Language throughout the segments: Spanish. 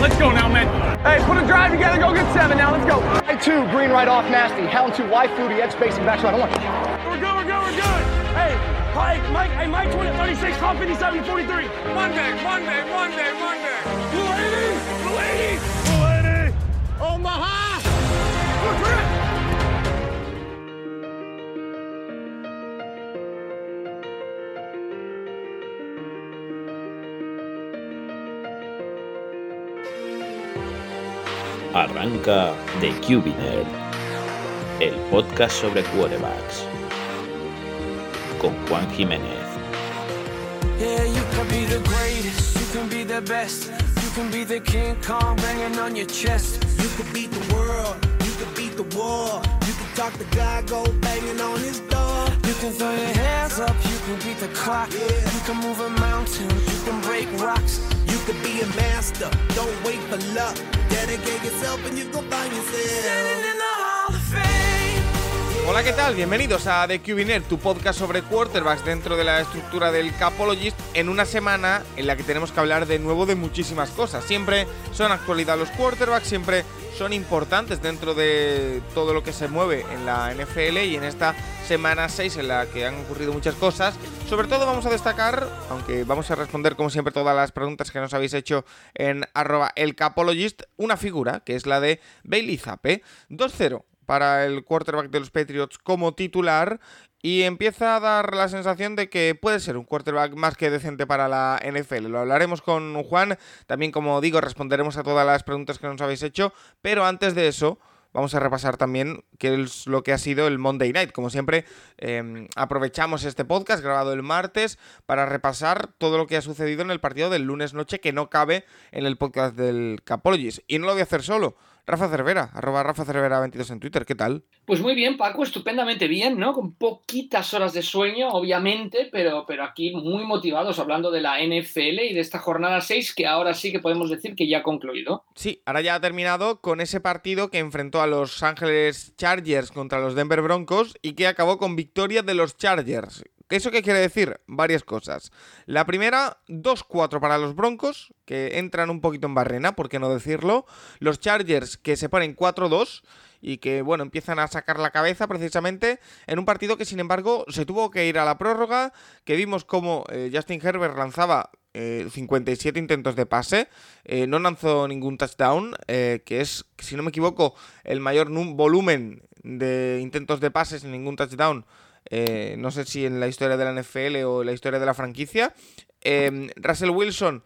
Let's go now, man. Hey, put a drive together. Go get seven now. Let's go. Hey, two, green right off, nasty. Hound two, wide fluty, edge spacing, back right. I want. We're good, we're good, we're good. Hey, Mike, Mike, hey, Mike 20, 36, top 57, 43. Monday, Monday, Monday, Monday. Blue 80, Blue 80, Blue 80. Omaha. We're good. Arranca The QB el podcast sobre quarterbacks, con Juan Jiménez. Yeah, you can be the greatest, you can be the best, you can be the King Kong banging on your chest. You could beat the world, you could beat the war. You could talk to God, go banging on his door. You can throw your hands up, you can beat the clock. You can move a mountain, you can break rocks. You be a master, don't wait for luck. Dedicate yourself and you go find yourself. Hola, ¿qué tal? Bienvenidos a The QB tu podcast sobre quarterbacks dentro de la estructura del Capologist, en una semana en la que tenemos que hablar de nuevo de muchísimas cosas. Siempre son actualidad los quarterbacks, siempre son importantes dentro de todo lo que se mueve en la NFL y en esta semana 6 en la que han ocurrido muchas cosas. Sobre todo vamos a destacar, aunque vamos a responder como siempre todas las preguntas que nos habéis hecho en arroba el Capologist, una figura que es la de Bailey Zappe. 2-0 para el quarterback de los Patriots como titular y empieza a dar la sensación de que puede ser un quarterback más que decente para la NFL. Lo hablaremos con Juan, también como digo responderemos a todas las preguntas que nos habéis hecho, pero antes de eso vamos a repasar también qué es lo que ha sido el Monday Night. Como siempre, eh, aprovechamos este podcast grabado el martes para repasar todo lo que ha sucedido en el partido del lunes noche que no cabe en el podcast del Capologis. Y no lo voy a hacer solo. Rafa Cervera, arroba Rafa Cervera 22 en Twitter, ¿qué tal? Pues muy bien, Paco, estupendamente bien, ¿no? Con poquitas horas de sueño, obviamente, pero, pero aquí muy motivados hablando de la NFL y de esta jornada 6 que ahora sí que podemos decir que ya ha concluido. Sí, ahora ya ha terminado con ese partido que enfrentó a los Ángeles Chargers contra los Denver Broncos y que acabó con victoria de los Chargers. ¿Eso qué quiere decir? Varias cosas. La primera, 2-4 para los Broncos, que entran un poquito en barrena, por qué no decirlo. Los Chargers que se ponen 4-2 y que, bueno, empiezan a sacar la cabeza precisamente en un partido que, sin embargo, se tuvo que ir a la prórroga, que vimos como eh, Justin Herbert lanzaba eh, 57 intentos de pase, eh, no lanzó ningún touchdown, eh, que es, si no me equivoco, el mayor volumen de intentos de pase sin ningún touchdown eh, no sé si en la historia de la NFL o en la historia de la franquicia. Eh, Russell Wilson,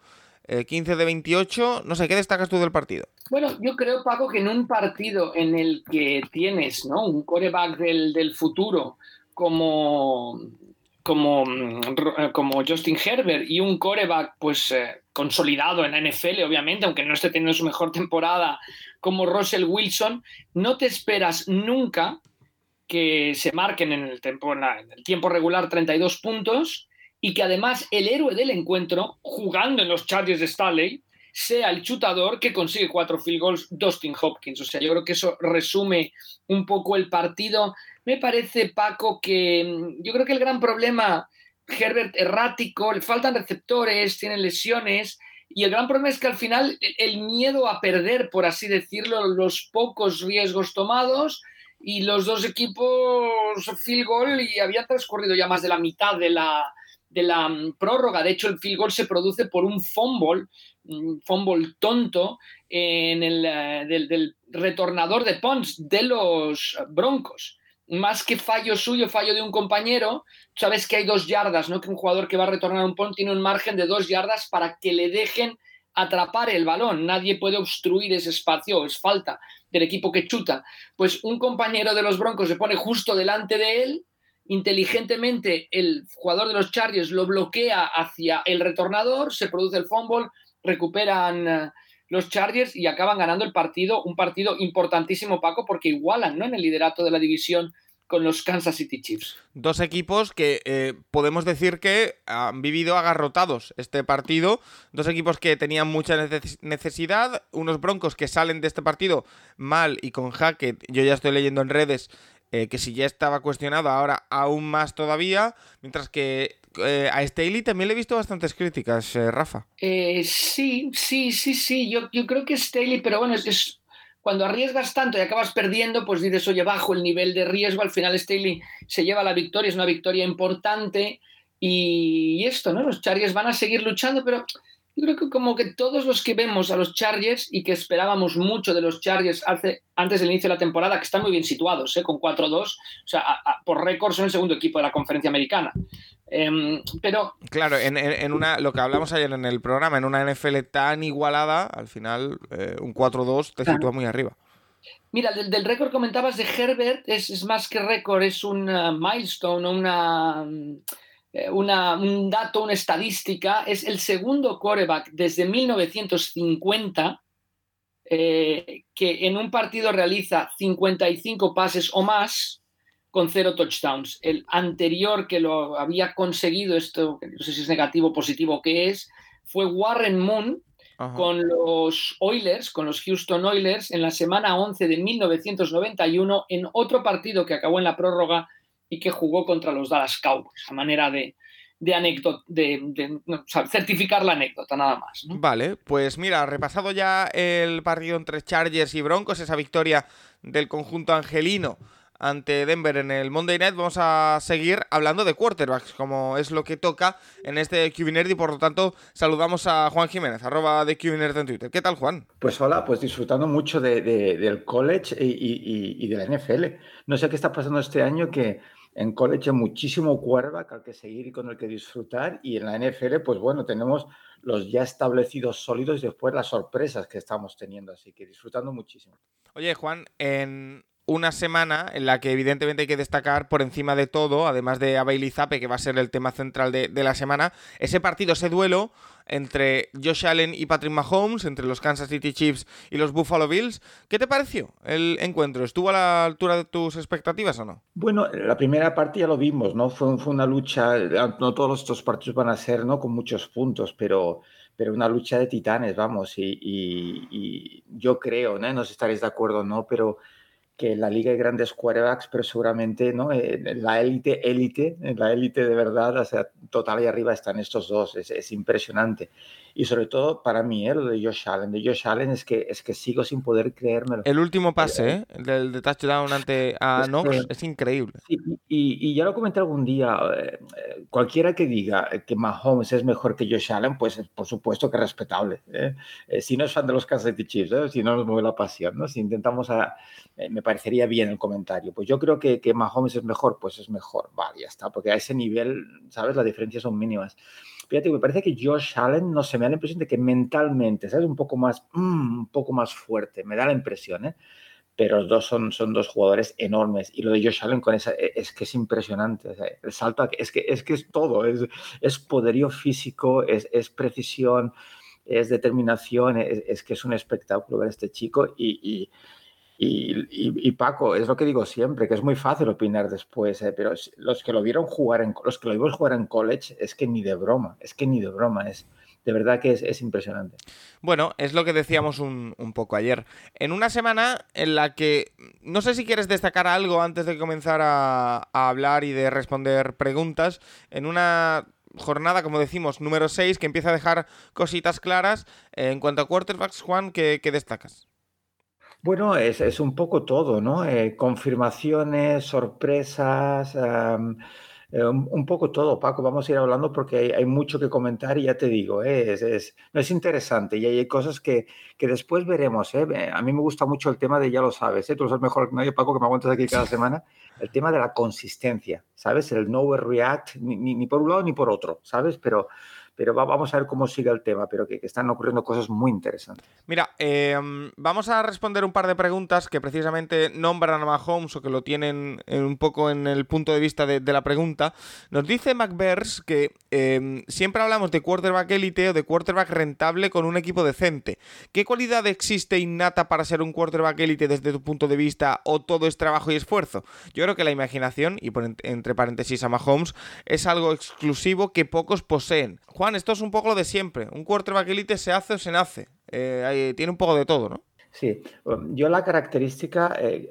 eh, 15 de 28. No sé, ¿qué destacas tú del partido? Bueno, yo creo, Paco, que en un partido en el que tienes ¿no? un coreback del, del futuro como, como, como Justin Herbert y un coreback pues eh, consolidado en la NFL, obviamente, aunque no esté teniendo su mejor temporada como Russell Wilson, no te esperas nunca que se marquen en el, tiempo, en el tiempo regular 32 puntos y que además el héroe del encuentro, jugando en los Chargers de Staley, sea el chutador que consigue cuatro field goals, Dustin Hopkins. O sea, yo creo que eso resume un poco el partido. Me parece, Paco, que yo creo que el gran problema, Herbert errático, le faltan receptores, tiene lesiones. Y el gran problema es que al final el miedo a perder, por así decirlo, los pocos riesgos tomados, y los dos equipos field goal y había transcurrido ya más de la mitad de la, de la prórroga. De hecho, el field goal se produce por un fumble, un fumble tonto en el, uh, del, del, retornador de Pons de los Broncos. Más que fallo suyo, fallo de un compañero, sabes que hay dos yardas, ¿no? Que un jugador que va a retornar un punt tiene un margen de dos yardas para que le dejen atrapar el balón. Nadie puede obstruir ese espacio, es falta del equipo que chuta. Pues un compañero de los Broncos se pone justo delante de él, inteligentemente el jugador de los Chargers lo bloquea hacia el retornador, se produce el fumble, recuperan uh, los Chargers y acaban ganando el partido, un partido importantísimo, Paco, porque igualan ¿no? en el liderato de la división con los Kansas City Chiefs. Dos equipos que eh, podemos decir que han vivido agarrotados este partido. Dos equipos que tenían mucha necesidad. Unos Broncos que salen de este partido mal y con Hackett. Yo ya estoy leyendo en redes eh, que si ya estaba cuestionado, ahora aún más todavía. Mientras que eh, a Staley también le he visto bastantes críticas, Rafa. Eh, sí, sí, sí, sí. Yo, yo creo que Staley, pero bueno, es, es, cuando arriesgas tanto y acabas perdiendo, pues dices, oye, bajo el nivel de riesgo. Al final Staley se lleva la victoria, es una victoria importante. Y, esto, ¿no? Los Chargers van a seguir luchando, pero yo creo que como que todos los que vemos a los Chargers y que esperábamos mucho de los Chargers hace, antes del inicio de la temporada, que están muy bien situados, ¿eh? con 4-2, o sea, a, a, por récord son el segundo equipo de la conferencia americana. Eh, pero... Claro, en, en, una, lo que hablamos ayer en el programa, en una NFL tan igualada, al final eh, un 4-2 te claro. sitúa muy arriba. Mira, del, del récord comentabas de Herbert, es, es más que récord, es un uh, milestone, una... Eh, una, un dato, una estadística, es el segundo quarterback desde 1950 eh, que en un partido realiza 55 pases o más con cero touchdowns. El anterior que lo había conseguido, esto no sé si es negativo o positivo que es, fue Warren Moon Ajá. con los Oilers, con los Houston Oilers, en la semana 11 de 1991, en otro partido que acabó en la prórroga y que jugó contra los Dallas Cowboys, a manera de, de anécdota, de, de no, o sea, certificar la anécdota, nada más. ¿no? Vale, pues mira, repasado ya el partido entre Chargers y Broncos, esa victoria del conjunto angelino ante Denver en el Monday Night, vamos a seguir hablando de quarterbacks, como es lo que toca en este QBNerd y por lo tanto saludamos a Juan Jiménez, arroba de QBNerd en Twitter. ¿Qué tal, Juan? Pues hola, pues disfrutando mucho de, de, del college y, y, y, de la NFL. No sé qué está pasando este año que en college hay muchísimo quarterback al que seguir y con el que disfrutar y en la NFL, pues bueno, tenemos los ya establecidos sólidos y después las sorpresas que estamos teniendo, así que disfrutando muchísimo. Oye, Juan, en una semana en la que evidentemente hay que destacar por encima de todo, además de Abel y Zape, que va a ser el tema central de, la semana, ese partido, ese duelo entre Josh Allen y Patrick Mahomes, entre los Kansas City Chiefs y los Buffalo Bills. ¿Qué te pareció el encuentro? ¿Estuvo a la altura de tus expectativas o no? Bueno, la primera parte ya lo vimos, ¿no? Fue, una lucha, no todos estos partidos van a ser, ¿no? Con muchos puntos, pero pero una lucha de titanes, vamos, y, y, yo creo, ¿no? no sé si estaréis de acuerdo no, pero que la liga de grandes quarterbacks, pero seguramente ¿no? En la élite, élite, la élite de verdad, o sea, total y arriba están estos dos, es impresionante. Y sobre todo para mí, ¿eh? lo de Josh Allen, de Josh Allen es que, es que sigo sin poder creérmelo. El último pase eh, ¿eh? del de touchdown ante a es Knox que, es increíble. Sí, y, y, ya lo comenté algún día, eh, cualquiera que diga que Mahomes es mejor que Josh Allen, pues por supuesto que es respetable. ¿eh? si no es fan de los Kansas City Chiefs, si no nos mueve la pasión, ¿no? si intentamos a, me parecería bien el comentario. Pues yo creo que, que Mahomes es mejor, pues es mejor, vale, ya está, porque a ese nivel, ¿sabes? Las diferencias son mínimas. Fíjate, me parece que Josh Allen, no sé, me da la impresión de que mentalmente, ¿sabes? Un poco más, mmm, un poco más fuerte, me da la impresión, ¿eh? Pero los dos son, son dos jugadores enormes. Y lo de Josh Allen con esa, es que es impresionante. O sea, el salto, es que, es que es todo. Es, es poderío físico, es, es precisión, es determinación. Es, es, que es un espectáculo ver a este chico. Y, y, y, Paco, es lo que digo siempre, que es muy fácil opinar después, ¿eh? pero los que lo vieron jugar en los que lo vimos jugar en college, es que ni de broma, es que ni de broma, es de verdad que es, es impresionante. Bueno, es lo que decíamos un, poco ayer. En una semana en la que no sé si quieres destacar algo antes de comenzar a, hablar y de responder preguntas, en una jornada, como decimos, número 6, que empieza a dejar cositas claras. Eh, en cuanto a quarterbacks, Juan, ¿qué, qué destacas? Bueno, es, es, un poco todo, ¿no? Eh, confirmaciones, sorpresas, um, un, poco todo, Paco. Vamos a ir hablando porque hay, mucho que comentar y ya te digo, eh, es, es, interesante y hay cosas que, que después veremos. ¿eh? A mí me gusta mucho el tema de, ya lo sabes, ¿eh? tú lo sabes mejor que nadie, Paco, que me aguantas aquí cada semana, el tema de la consistencia, ¿sabes? El no ni, ni, ni por un lado ni por otro, ¿sabes? Pero pero va, vamos a ver cómo sigue el tema, pero que, están ocurriendo cosas muy interesantes. Mira, eh, vamos a responder un par de preguntas que precisamente nombran a Mahomes o que lo tienen un poco en el punto de vista de, la pregunta. Nos dice McBears que eh, siempre hablamos de quarterback élite o de quarterback rentable con un equipo decente. ¿Qué cualidad existe innata para ser un quarterback élite desde tu punto de vista o todo es trabajo y esfuerzo? Yo creo que la imaginación, y por entre paréntesis a Mahomes, es algo exclusivo que pocos poseen. Esto es un poco lo de siempre. Un quarterback elite se hace o se nace. Eh, tiene un poco de todo, ¿no? Sí, yo la característica eh,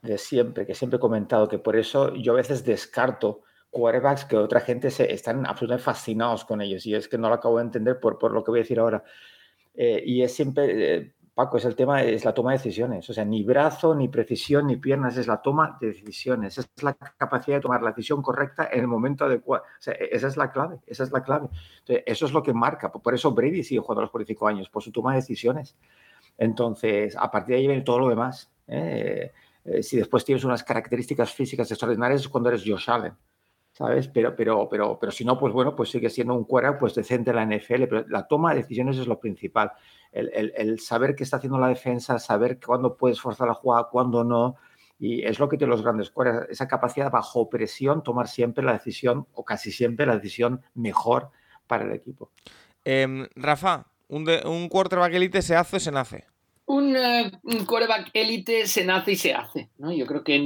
de siempre, que siempre he comentado, que por eso yo a veces descarto quarterbacks que otra gente se, están absolutamente fascinados con ellos y es que no lo acabo de entender por, lo que voy a decir ahora. Eh, y es siempre, Paco, es el tema, es la toma de decisiones. O sea, ni brazo, ni precisión, ni piernas, es la toma de decisiones. Es la capacidad de tomar la decisión correcta en el momento adecuado. O sea, e, esa es la clave, esa es la clave. Eso es lo que marca. Por eso Brady sigue jugando a los 45 años, por su toma de decisiones. Entonces, a partir de ahí viene todo lo demás. ¿eh? si después tienes unas características físicas extraordinarias es cuando eres Josh Allen. ¿Sabes? Pero, pero, pero, pero si no, pues bueno, pues sigue siendo un cuero pues decente en la NFL, pero la toma de decisiones es lo principal. El, el, saber qué está haciendo la defensa, saber cuándo puedes forzar la jugada, cuándo no, y es lo que tienen los grandes cueros, esa capacidad bajo presión, tomar siempre la decisión, o casi siempre la decisión mejor para el equipo. Em, Rafa, un, un quarterback elite se hace o se nace. Un, coreback élite se nace y se hace. ¿no? Yo creo que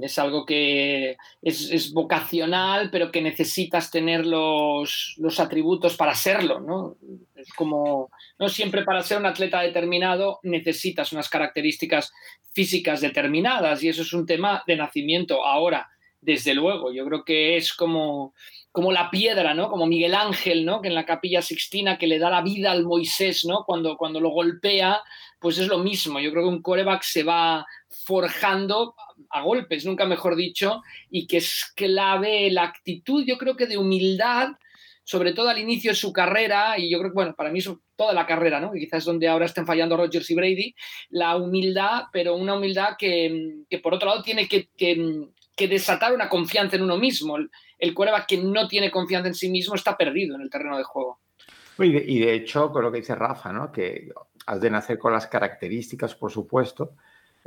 es algo que es, es vocacional, pero que necesitas tener los, los, atributos para serlo. ¿no? Es como, no siempre para ser un atleta determinado necesitas unas características físicas determinadas y eso es un tema de nacimiento. Ahora, desde luego, yo creo que es como, como la piedra, ¿no? Como Miguel Ángel, ¿no? Que en la capilla sixtina que le da la vida al Moisés, ¿no? Cuando, cuando lo golpea pues es lo mismo. Yo creo que un coreback se va forjando a golpes, nunca mejor dicho, y que es clave la actitud, yo creo que de humildad, sobre todo al inicio de su carrera, y yo creo que, bueno, para mí es toda la carrera, ¿no? Que quizás es donde ahora estén fallando Rodgers y Brady, la humildad, pero una humildad que, por otro lado tiene que, desatar una confianza en uno mismo. El, el coreback que no tiene confianza en sí mismo está perdido en el terreno de juego. Y de, y de hecho, con lo que dice Rafa, ¿no? Que has de nacer con las características, por supuesto,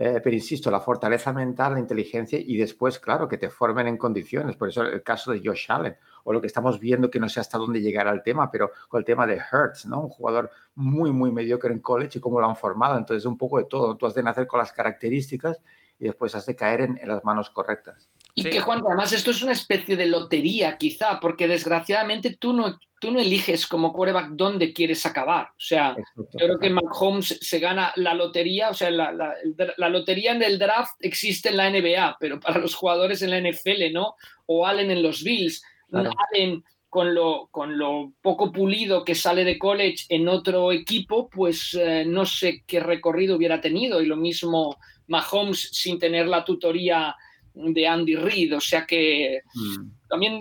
eh, pero insisto, la fortaleza mental, la inteligencia y después, claro, que te formen en condiciones. Por eso el caso de Josh Allen, o lo que estamos viendo, que no sé hasta dónde llegará el tema, pero con el tema de Hertz, ¿no? Un jugador muy, muy mediocre en college y cómo lo han formado. Entonces, un poco de todo. Tú has de nacer con las características y después has de caer en, en las manos correctas. Y que Juan, además esto es una especie de lotería quizá, porque desgraciadamente tú no, tú no eliges como quarterback dónde quieres acabar. O sea, yo creo que Mahomes se gana la lotería, o sea, la, la, lotería en el draft existe en la NBA, pero para los jugadores en la NFL, ¿no? O Allen en los Bills, Allen con lo, con lo poco pulido que sale de college en otro equipo, pues eh, no sé qué recorrido hubiera tenido. Y lo mismo Mahomes sin tener la tutoría de Andy Reid, o sea que mm. también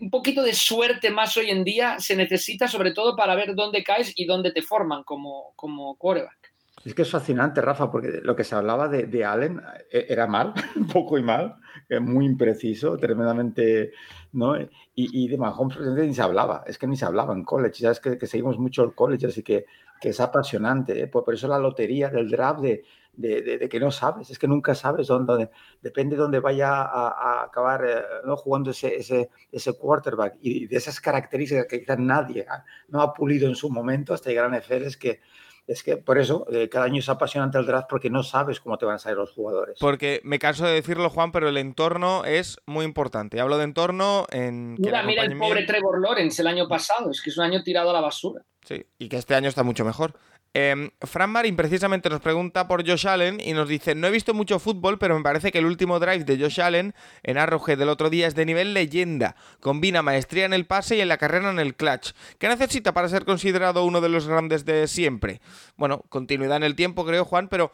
un, poquito de suerte más hoy en día se necesita, sobre todo para ver dónde caes y dónde te forman como, como quarterback. Es que es fascinante, Rafa, porque lo que se hablaba de, de Allen eh, era mal, un poco y mal, muy impreciso, tremendamente, ¿no? Y, y de Mahomes ni se hablaba, es que ni se hablaba en college, ya es que, que seguimos mucho el college, así que, que es apasionante, ¿eh? por, eso la lotería del draft de, de, que no sabes, es que nunca sabes dónde, depende de dónde vaya a, acabar eh, ¿no? jugando ese, ese, ese, quarterback y de esas características que quizás nadie no ha pulido en su momento hasta llegar a NFL, es que es que por eso eh, cada año es apasionante el draft porque no sabes cómo te van a salir los jugadores. Porque me canso de decirlo, Juan, pero el entorno es muy importante. Hablo de entorno en. Mira, mira el pobre Trevor Lawrence el año pasado, es que es un año tirado a la basura. Sí, y que este año está mucho mejor. Eh, Fran Marin precisamente nos pregunta por Josh Allen y nos dice, no he visto mucho fútbol, pero me parece que el último drive de Josh Allen en Arrowhead del otro día es de nivel leyenda. Combina maestría en el pase y en la carrera en el clutch. ¿Qué necesita para ser considerado uno de los grandes de siempre? Bueno, continuidad en el tiempo creo, Juan, pero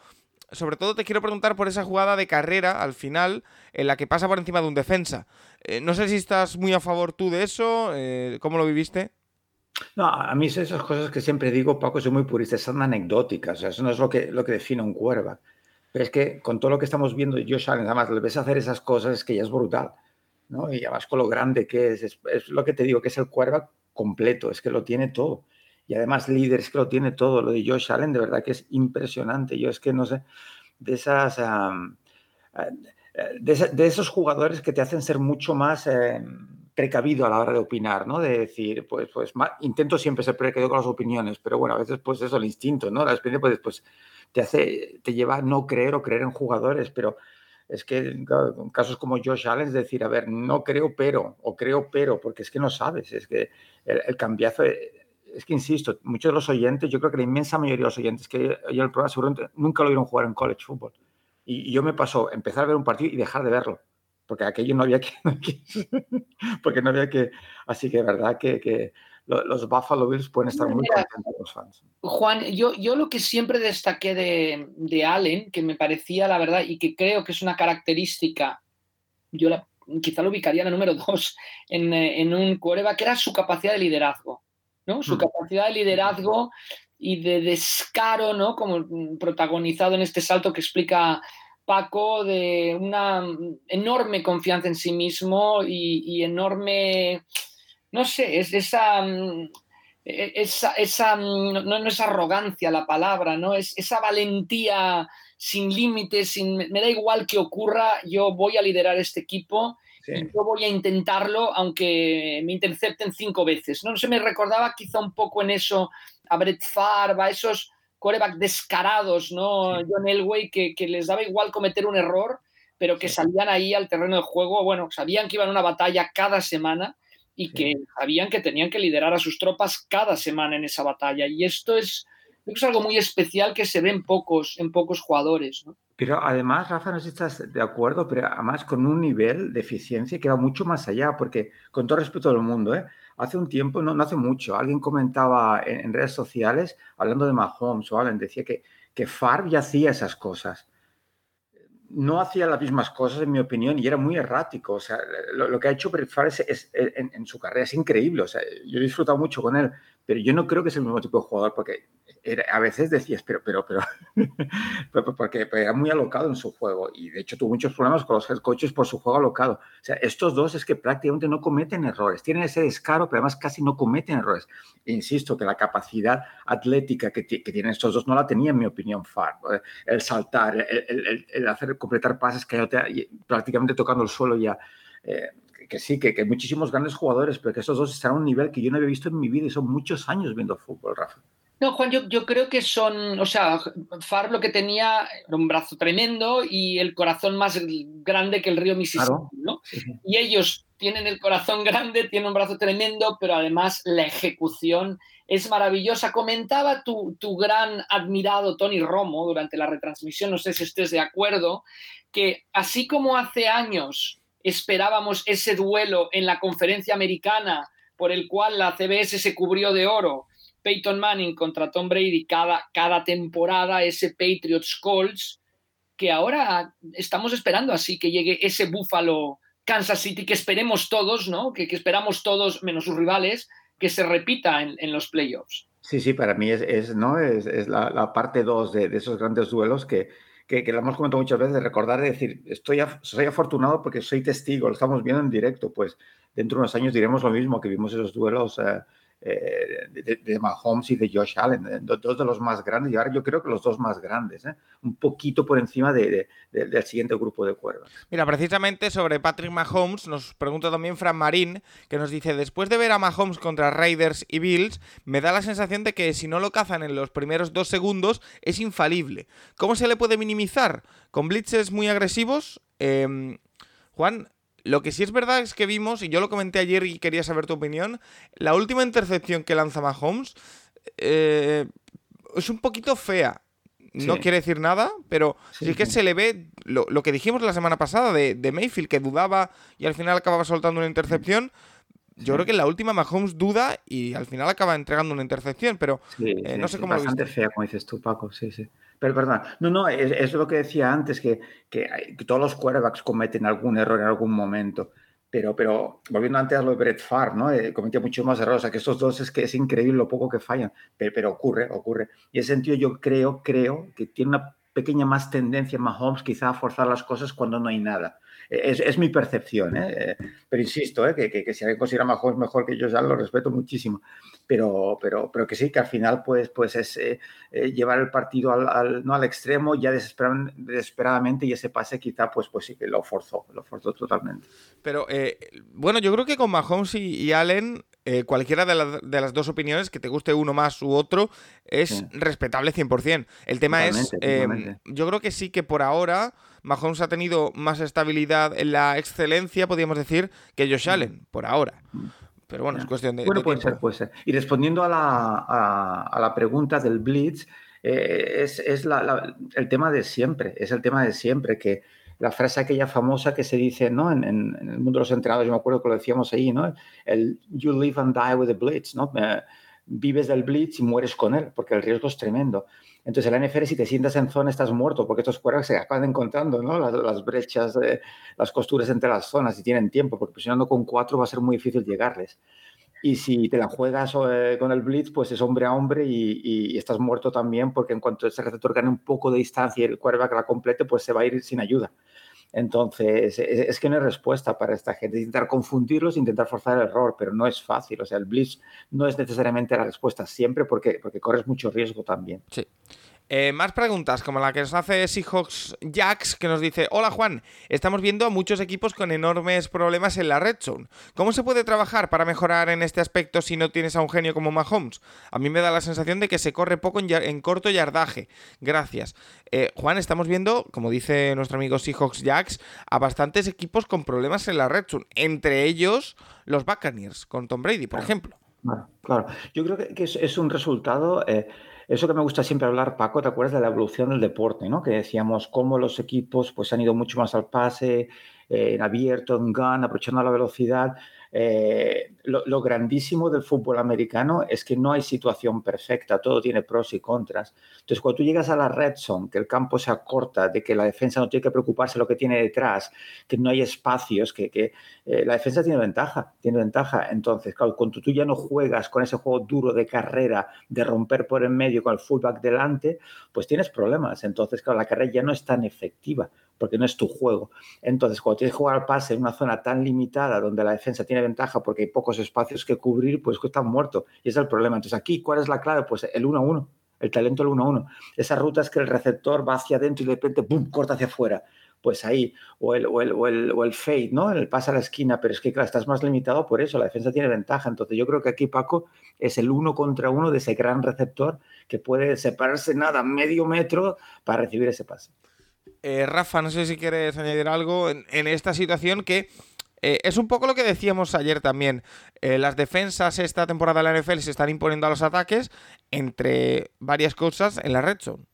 sobre todo te quiero preguntar por esa jugada de carrera al final en la que pasa por encima de un defensa. Eh, no sé si estás muy a favor tú de eso, eh, ¿cómo lo viviste? No, a mí esas cosas que siempre digo, Paco, soy muy purista, son anecdóticas, eso no es lo que, lo que define un quarterback. Pero es que con todo lo que estamos viendo Josh Allen, además le ves hacer esas cosas, es que ya es brutal, ¿no? Y además con lo grande que es, es, lo que te digo, que es el quarterback completo, es que lo tiene todo. Y además líder, es que lo tiene todo. Lo de Josh Allen, de verdad que es impresionante. Yo es que no sé, de esas... de, esos jugadores que te hacen ser mucho más... Em, precavido a la hora de opinar, ¿no? De decir, pues, pues intento siempre ser precavido con las opiniones, pero bueno, a veces pues eso, el instinto, ¿no? La experiencia pues, pues te hace, te lleva a no creer o creer en jugadores, pero es que en casos como Josh Allen es decir, a ver, no creo pero, o creo pero, porque es que no sabes, es que el, cambiazo, eh, es que insisto, muchos de los oyentes, yo creo que la inmensa mayoría de los oyentes que oyen el programa seguramente nunca lo vieron jugar en college football. Y, y yo me paso empezar a ver un partido y dejar de verlo porque aquello no había que, porque no había que, así que verdad que, que los Buffalo Bills pueden estar muy contentos los fans. Juan, yo, yo lo que siempre destaqué de, de, Allen, que me parecía la verdad y que creo que es una característica, yo la, quizá lo ubicaría en el número dos en, en un quarterback, era su capacidad de liderazgo, ¿no? Su mm. capacidad de liderazgo y de descaro, ¿no? Como protagonizado en este salto que explica Paco, de una enorme confianza en sí mismo y, enorme, no sé, es esa, e, esa, esa no, no, es arrogancia la palabra, ¿no? Es esa valentía sin límites, sin, me da igual que ocurra, yo voy a liderar este equipo y yo voy a intentarlo aunque me intercepten cinco veces. ¿no? no se me recordaba quizá un poco en eso a Brett Favre, a esos coreback descarados, ¿no? John Elway, que, que, les daba igual cometer un error, pero que salían ahí al terreno de juego, bueno, sabían que iban a una batalla cada semana y que sabían que tenían que liderar a sus tropas cada semana en esa batalla. Y esto es, es algo muy especial que se ve en pocos, en pocos jugadores, ¿no? Pero además, Rafa, no sé si estás de acuerdo, pero además con un nivel de eficiencia que va mucho más allá, porque con todo respeto del mundo, ¿eh? Hace un tiempo, no, hace mucho, alguien comentaba en, redes sociales, hablando de Mahomes o Allen, decía que, que Favre ya hacía esas cosas. No hacía las mismas cosas, en mi opinión, y era muy errático. O sea, lo, que ha hecho Favre es, en, en, su carrera es increíble. O sea, yo he disfrutado mucho con él, pero yo no creo que sea el mismo tipo de jugador, porque a veces decías, pero, pero, pero, porque era muy alocado en su juego y de hecho tuvo muchos problemas con los head coaches por su juego alocado. O sea, estos dos es que prácticamente no cometen errores, tienen ese descaro, pero además casi no cometen errores. insisto que la capacidad atlética que, que, tienen estos dos no la tenía, en mi opinión, Far. El saltar, el, el, hacer completar pases que prácticamente tocando el suelo ya. Eh, que sí, que, que, muchísimos grandes jugadores, pero que estos dos están a un nivel que yo no había visto en mi vida y son muchos años viendo fútbol, Rafa. No, Juan, yo, yo, creo que son, o sea, Far lo que tenía era un brazo tremendo y el corazón más grande que el río Mississippi, ¿no? Y ellos tienen el corazón grande, tienen un brazo tremendo, pero además la ejecución es maravillosa. Comentaba tu, tu gran admirado Tony Romo durante la retransmisión, no sé si estés de acuerdo, que así como hace años esperábamos ese duelo en la conferencia americana por el cual la CBS se cubrió de oro, Peyton Manning contra Tom Brady cada, cada temporada, ese Patriots Colts, que ahora estamos esperando así que llegue ese Buffalo Kansas City que esperemos todos, ¿no? Que, que esperamos todos, menos sus rivales, que se repita en, en los playoffs. Sí, sí, para mí es, ¿no? es, la, parte 2 de, de, esos grandes duelos que, que, que, lo hemos comentado muchas veces, recordar, de decir, estoy, soy afortunado porque soy testigo, lo estamos viendo en directo, pues dentro de unos años diremos lo mismo, que vimos esos duelos eh, eh, de, Mahomes y de Josh Allen, eh, dos de los más grandes, y ahora yo creo que los dos más grandes, ¿eh? un poquito por encima de, de, del siguiente grupo de cuerdas. Mira, precisamente sobre Patrick Mahomes nos pregunta también Fran Marín, que nos dice, después de ver a Mahomes contra Raiders y Bills, me da la sensación de que si no lo cazan en los primeros dos segundos, es infalible. ¿Cómo se le puede minimizar? ¿Con blitzes muy agresivos? Eh, Juan, lo que sí es verdad es que vimos, y yo lo comenté ayer y quería saber tu opinión, la última intercepción que lanza Mahomes eh, es un poquito fea. No sí. quiere decir nada, pero sí, sí que sí. se le ve lo, lo, que dijimos la semana pasada de, de, Mayfield, que dudaba y al final acababa soltando una intercepción. Yo creo que en la última Mahomes duda y al final acaba entregando una intercepción, pero eh, no sé cómo bastante lo viste. fea, como dices tú, Paco, sí, sí. Pero perdón, no, no, es, es lo que decía antes, que, que, todos los quarterbacks cometen algún error en algún momento. Pero, pero volviendo antes a lo de Brett Favre, ¿no? Eh, cometió muchos más errores. O sea, que estos dos es que es increíble lo poco que fallan, pero, pero ocurre, ocurre. Y en ese sentido yo creo, creo que tiene una pequeña más tendencia Mahomes quizá a forzar las cosas cuando no hay nada. Es, es mi percepción, ¿eh? pero insisto, ¿eh? que, que, que, si alguien considera Mahomes mejor que yo, ya lo respeto muchísimo, pero, pero, pero que sí, que al final pues, pues es eh, eh, llevar el partido al, al, no al extremo ya desesperadamente y ese pase quizá pues, pues sí que lo forzó, lo forzó totalmente. Pero eh, bueno, yo creo que con Mahomes y, y Allen eh, cualquiera de, la, de, las dos opiniones, que te guste uno más u otro, es sí. respetable 100%. El tema totalmente, es, eh, yo creo que sí que por ahora Mahomes ha tenido más estabilidad en la excelencia, podríamos decir, que Josh Allen, por ahora. Pero bueno, es cuestión de. Bueno, de puede ser, puede ser. Y respondiendo a la, a, a la pregunta del Blitz, eh, es, es la, la, el tema de siempre, es el tema de siempre, que la frase aquella famosa que se dice, ¿no? En, el mundo de los entrenadores, yo me acuerdo que lo decíamos ahí, ¿no? El you live and die with the blitz, ¿no? vives del blitz y mueres con él, porque el riesgo es tremendo. Entonces, el la NFL, si te sientas en zona, estás muerto, porque estos cuervos se acaban encontrando, ¿no? Las, brechas, las costuras entre las zonas y tienen tiempo, porque presionando con cuatro va a ser muy difícil llegarles. Y si te la juegas eh, con el blitz, pues es hombre a hombre y, estás muerto también, porque en cuanto ese receptor gane un poco de distancia y el que la complete, pues se va a ir sin ayuda. Entonces, es, que no hay respuesta para esta gente. Intentar confundirlos, intentar forzar el error, pero no es fácil. O sea, el blitz no es necesariamente la respuesta siempre porque, porque corres mucho riesgo también. Sí. Eh, más preguntas, como la que nos hace Seahawks Jax, que nos dice: Hola Juan, estamos viendo a muchos equipos con enormes problemas en la red zone. ¿Cómo se puede trabajar para mejorar en este aspecto si no tienes a un genio como Mahomes? A mí me da la sensación de que se corre poco en, corto yardaje. Gracias. Eh, Juan, estamos viendo, como dice nuestro amigo Seahawks Jax, a bastantes equipos con problemas en la red zone, entre ellos los Buccaneers, con Tom Brady, por ejemplo. Claro, yo creo que, es, un resultado. Eh, eso que me gusta siempre hablar, Paco, ¿te acuerdas de la evolución del deporte? ¿no? Que decíamos cómo los equipos pues, han ido mucho más al pase, eh, en abierto, en gun, aprovechando la velocidad. Eh, lo, grandísimo del fútbol americano es que no hay situación perfecta, todo tiene pros y contras. Entonces, cuando tú llegas a la red zone, que el campo se acorta, de que la defensa no tiene que preocuparse lo que tiene detrás, que no hay espacios, que, eh, la defensa tiene ventaja, tiene ventaja. Entonces, cuando tú ya no juegas con ese juego duro de carrera, de romper por en medio con el fullback delante, pues tienes problemas. Entonces, claro, la carrera ya no es tan efectiva porque no es tu juego. Entonces, cuando tienes que jugar al pase en una zona tan limitada donde la defensa tiene ventaja porque hay pocos espacios que cubrir, pues están muerto. Y ese es el problema. Entonces, aquí, ¿cuál es la clave? Pues el 1-1, el talento del 1-1. Esa ruta es que el receptor va hacia adentro y de repente, ¡pum!, corta hacia afuera. Pues ahí, o el, o el, o el, o el fade, ¿no? El pase a la esquina, pero es que, claro, estás más limitado por eso, la defensa tiene ventaja. Entonces, yo creo que aquí, Paco, es el uno contra uno de ese gran receptor que puede separarse nada, medio metro, para recibir ese pase. Eh, Rafa, no sé si quieres añadir algo en, esta situación que eh, es un poco lo que decíamos ayer también. Eh, las defensas esta temporada de la NFL se están imponiendo a los ataques entre varias cosas en la red zone.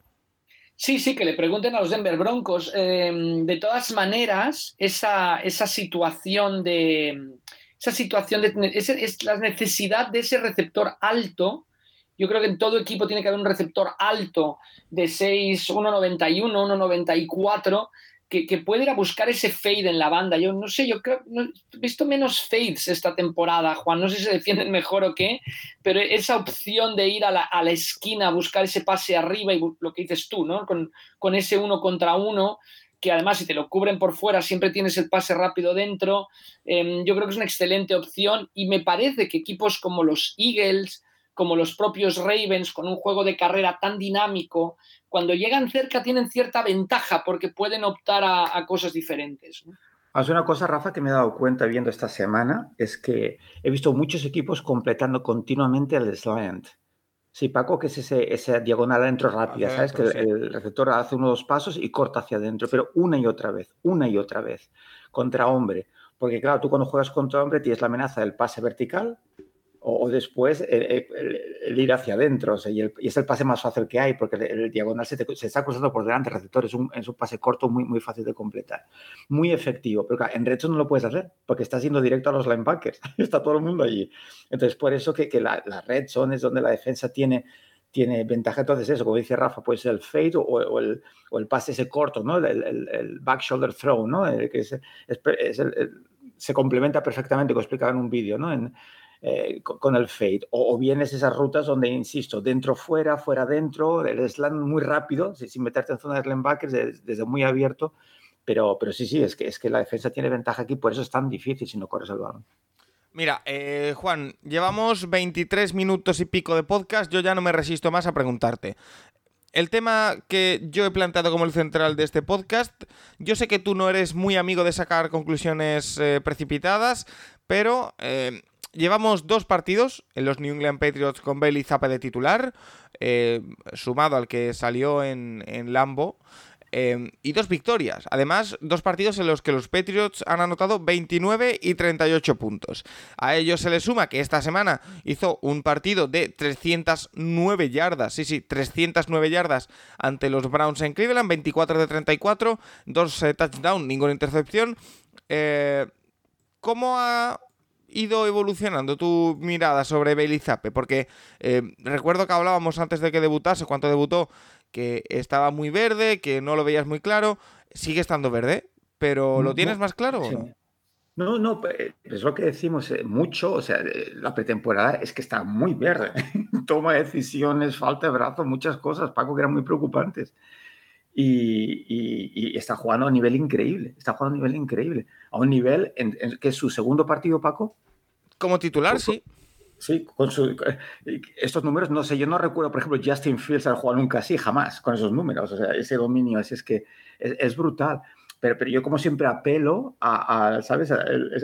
Sí, sí, que le pregunten a los Denver Broncos. Em, de todas maneras, esa, esa situación de. Esa situación de. es la necesidad de ese receptor alto yo creo que en todo equipo tiene que haber un receptor alto de 6, 1,91, 1,94 que, que puede ir a buscar ese fade en la banda. Yo no sé, yo creo, he visto menos fades esta temporada, Juan, no sé si se defienden mejor o qué, pero esa opción de ir a la, a la esquina a buscar ese pase arriba y lo que dices tú, ¿no? Con, con ese uno contra uno, que además si te lo cubren por fuera siempre tienes el pase rápido dentro. Em, yo creo que es una excelente opción y me parece que equipos como los Eagles, como los propios Ravens, con un juego de carrera tan dinámico, cuando llegan cerca tienen cierta ventaja porque pueden optar a, cosas diferentes. ¿no? una cosa, Rafa, que me he dado cuenta viendo esta semana, es que he visto muchos equipos completando continuamente el slant. Sí, Paco, que es ese, esa diagonal adentro rápida, ¿sabes? Que el, receptor hace unos dos pasos y corta hacia adentro, pero una y otra vez, una y otra vez, contra hombre. Porque claro, tú cuando juegas contra hombre tienes la amenaza del pase vertical, o, después el, ir hacia adentro. y, es el pase más fácil que hay, porque el, diagonal se, está cruzando por delante el receptor. Es un, es un, pase corto muy, muy fácil de completar. Muy efectivo. Pero en reto no lo puedes hacer, porque estás yendo directo a los linebackers. está todo el mundo allí. Entonces, por eso que, que la, la, red zone es donde la defensa tiene, tiene ventaja. Entonces, eso, como dice Rafa, puede ser el fade o, el, o el, pase ese corto, ¿no? El, back shoulder throw, ¿no? que es, se complementa perfectamente, como explicaba en un vídeo, ¿no? En, eh, con el fade. O, bien es esas rutas donde, insisto, dentro, fuera, fuera, dentro, el slant muy rápido, sin meterte en zona de linebackers, desde, desde muy abierto. Pero, pero sí, sí, es que, es que la defensa tiene ventaja aquí, por eso es tan difícil si no corres el balón. Mira, eh, Juan, llevamos 23 minutos y pico de podcast, yo ya no me resisto más a preguntarte. El tema que yo he planteado como el central de este podcast, yo sé que tú no eres muy amigo de sacar conclusiones eh, precipitadas, pero llevamos dos partidos en los New England Patriots con Bailey Zappa de titular, eh, sumado al que salió en, Lambo. em, y dos victorias. Además, dos partidos en los que los Patriots han anotado 29 y 38 puntos. A ello se le suma que esta semana hizo un partido de 309 yardas, sí, sí, 309 yardas ante los Browns en Cleveland, 24 de 34, dos eh, touchdowns, ninguna intercepción. Eh, ¿Cómo ha ido evolucionando tu mirada sobre Bailey Zappe? Porque eh, recuerdo que hablábamos antes de que debutase, cuando debutó, que estaba muy verde, que no lo veías muy claro. Sigue estando verde, pero ¿lo tienes más claro o no? No, no, es lo que decimos eh, mucho, o sea, eh, la pretemporada es que está muy verde, toma decisiones, falta de brazo, muchas cosas, Paco, que eran muy preocupantes. Y, está jugando a un nivel increíble, está jugando a un nivel increíble, a un nivel en, que es su segundo partido, Paco. Como titular, sí. Sí, con estos números, no sé, yo no recuerdo, por ejemplo, Justin Fields haber jugado nunca así, jamás, con esos números, o sea, ese dominio, así es que es brutal. Pero, yo como siempre apelo a, ¿sabes?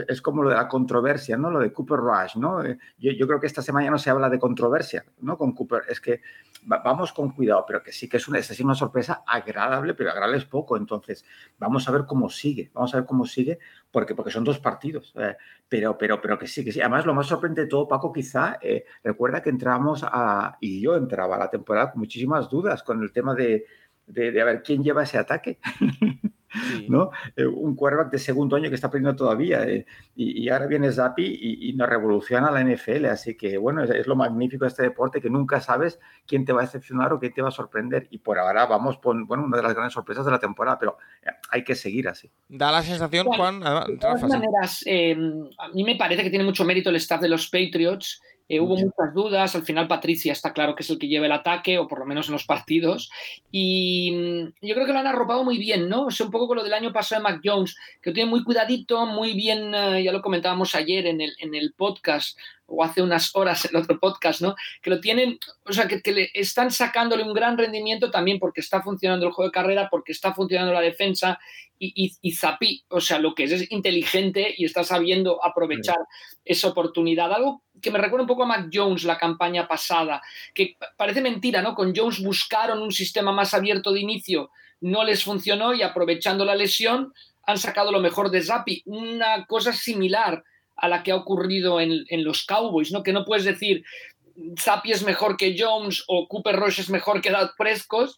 Es, como lo de la controversia, ¿no? Lo de Cooper Rush, ¿no? Eh, yo, yo, creo que esta semana ya no se habla de controversia, ¿no? Con Cooper, es que vamos con cuidado, pero que sí que es una, es una sorpresa agradable, pero agradable es poco, entonces vamos a ver cómo sigue, vamos a ver cómo sigue, porque, porque son dos partidos, eh, pero, pero, pero que sí, que sí. Además, lo más sorprendente de todo, Paco, quizá, eh, recuerda que entramos a, y yo entraba a la temporada con muchísimas dudas con el tema de, de, de a ver quién lleva ese ataque. ¿no? Eh, un quarterback de segundo año que está aprendiendo todavía eh, y, ahora viene Zappi y, nos revoluciona la NFL, así que bueno, es, lo magnífico de este deporte que nunca sabes quién te va a decepcionar o quién te va a sorprender y por ahora vamos con, bueno, una de las grandes sorpresas de la temporada, pero eh, hay que seguir así. Da la sensación, Juan, de todas maneras, a mí me parece que tiene mucho mérito el staff de los Patriots eh, hubo muchas dudas, al final Patricia está claro que es el que lleva el ataque, o por lo menos en los partidos, y mm, yo creo que lo han arropado muy bien, ¿no? O sea, un poco con lo del año pasado de Mac Jones, que lo tiene muy cuidadito, muy bien, eh, ya lo comentábamos ayer en el, en el podcast, o hace unas horas el otro podcast, ¿no? Que lo tienen, o sea, que, le están sacándole un gran rendimiento también porque está funcionando el juego de carrera, porque está funcionando la defensa y, y, Zapi, o sea, lo que es es inteligente y está sabiendo aprovechar esa oportunidad. Algo que me recuerda un poco a Mac Jones la campaña pasada, que parece mentira, ¿no? Con Jones buscaron un sistema más abierto de inicio, no les funcionó y aprovechando la lesión han sacado lo mejor de Zapi. Una cosa similar a la que ha ocurrido en, los Cowboys, ¿no? Que no puedes decir Zappi es mejor que Jones o Cooper Rush es mejor que Dak Prescott,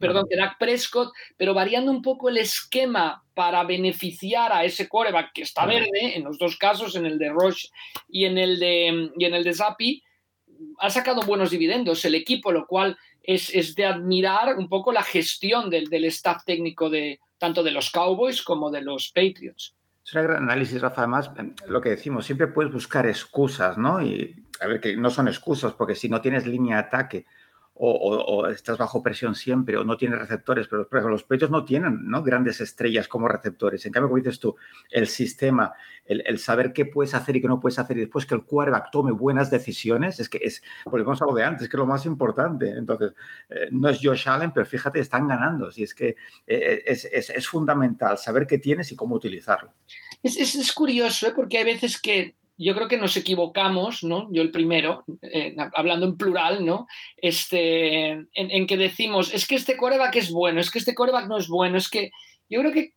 perdón, que Dak Prescott, pero variando un poco el esquema para beneficiar a ese coreback que está verde, en los dos casos, en el de Rush y en el de, y en el de Zappi, ha sacado buenos dividendos el equipo, lo cual es, de admirar un poco la gestión del, del staff técnico de tanto de los Cowboys como de los Patriots. Es un gran análisis, Rafa. Además, em, lo que decimos, siempre puedes buscar excusas, ¿no? Y a ver, que no son excusas, porque si no tienes línea de ataque o, estás bajo presión siempre o no tienes receptores, pero por ejemplo, los pechos no tienen ¿no? grandes estrellas como receptores. En cambio, como dices tú, el sistema, el, saber qué puedes hacer y qué no puedes hacer y después que el quarterback tome buenas decisiones, es que es, volvemos a lo de antes, que es lo más importante. Entonces, eh, no es Josh Allen, pero fíjate, están ganando. Si es que eh, es, es, fundamental saber qué tienes y cómo utilizarlo. Es, curioso, ¿eh? porque hay veces que yo creo que nos equivocamos, ¿no? Yo el primero, eh, hablando en plural, ¿no? Este, en, que decimos, es que este coreback es bueno, es que este coreback no es bueno, es que yo creo que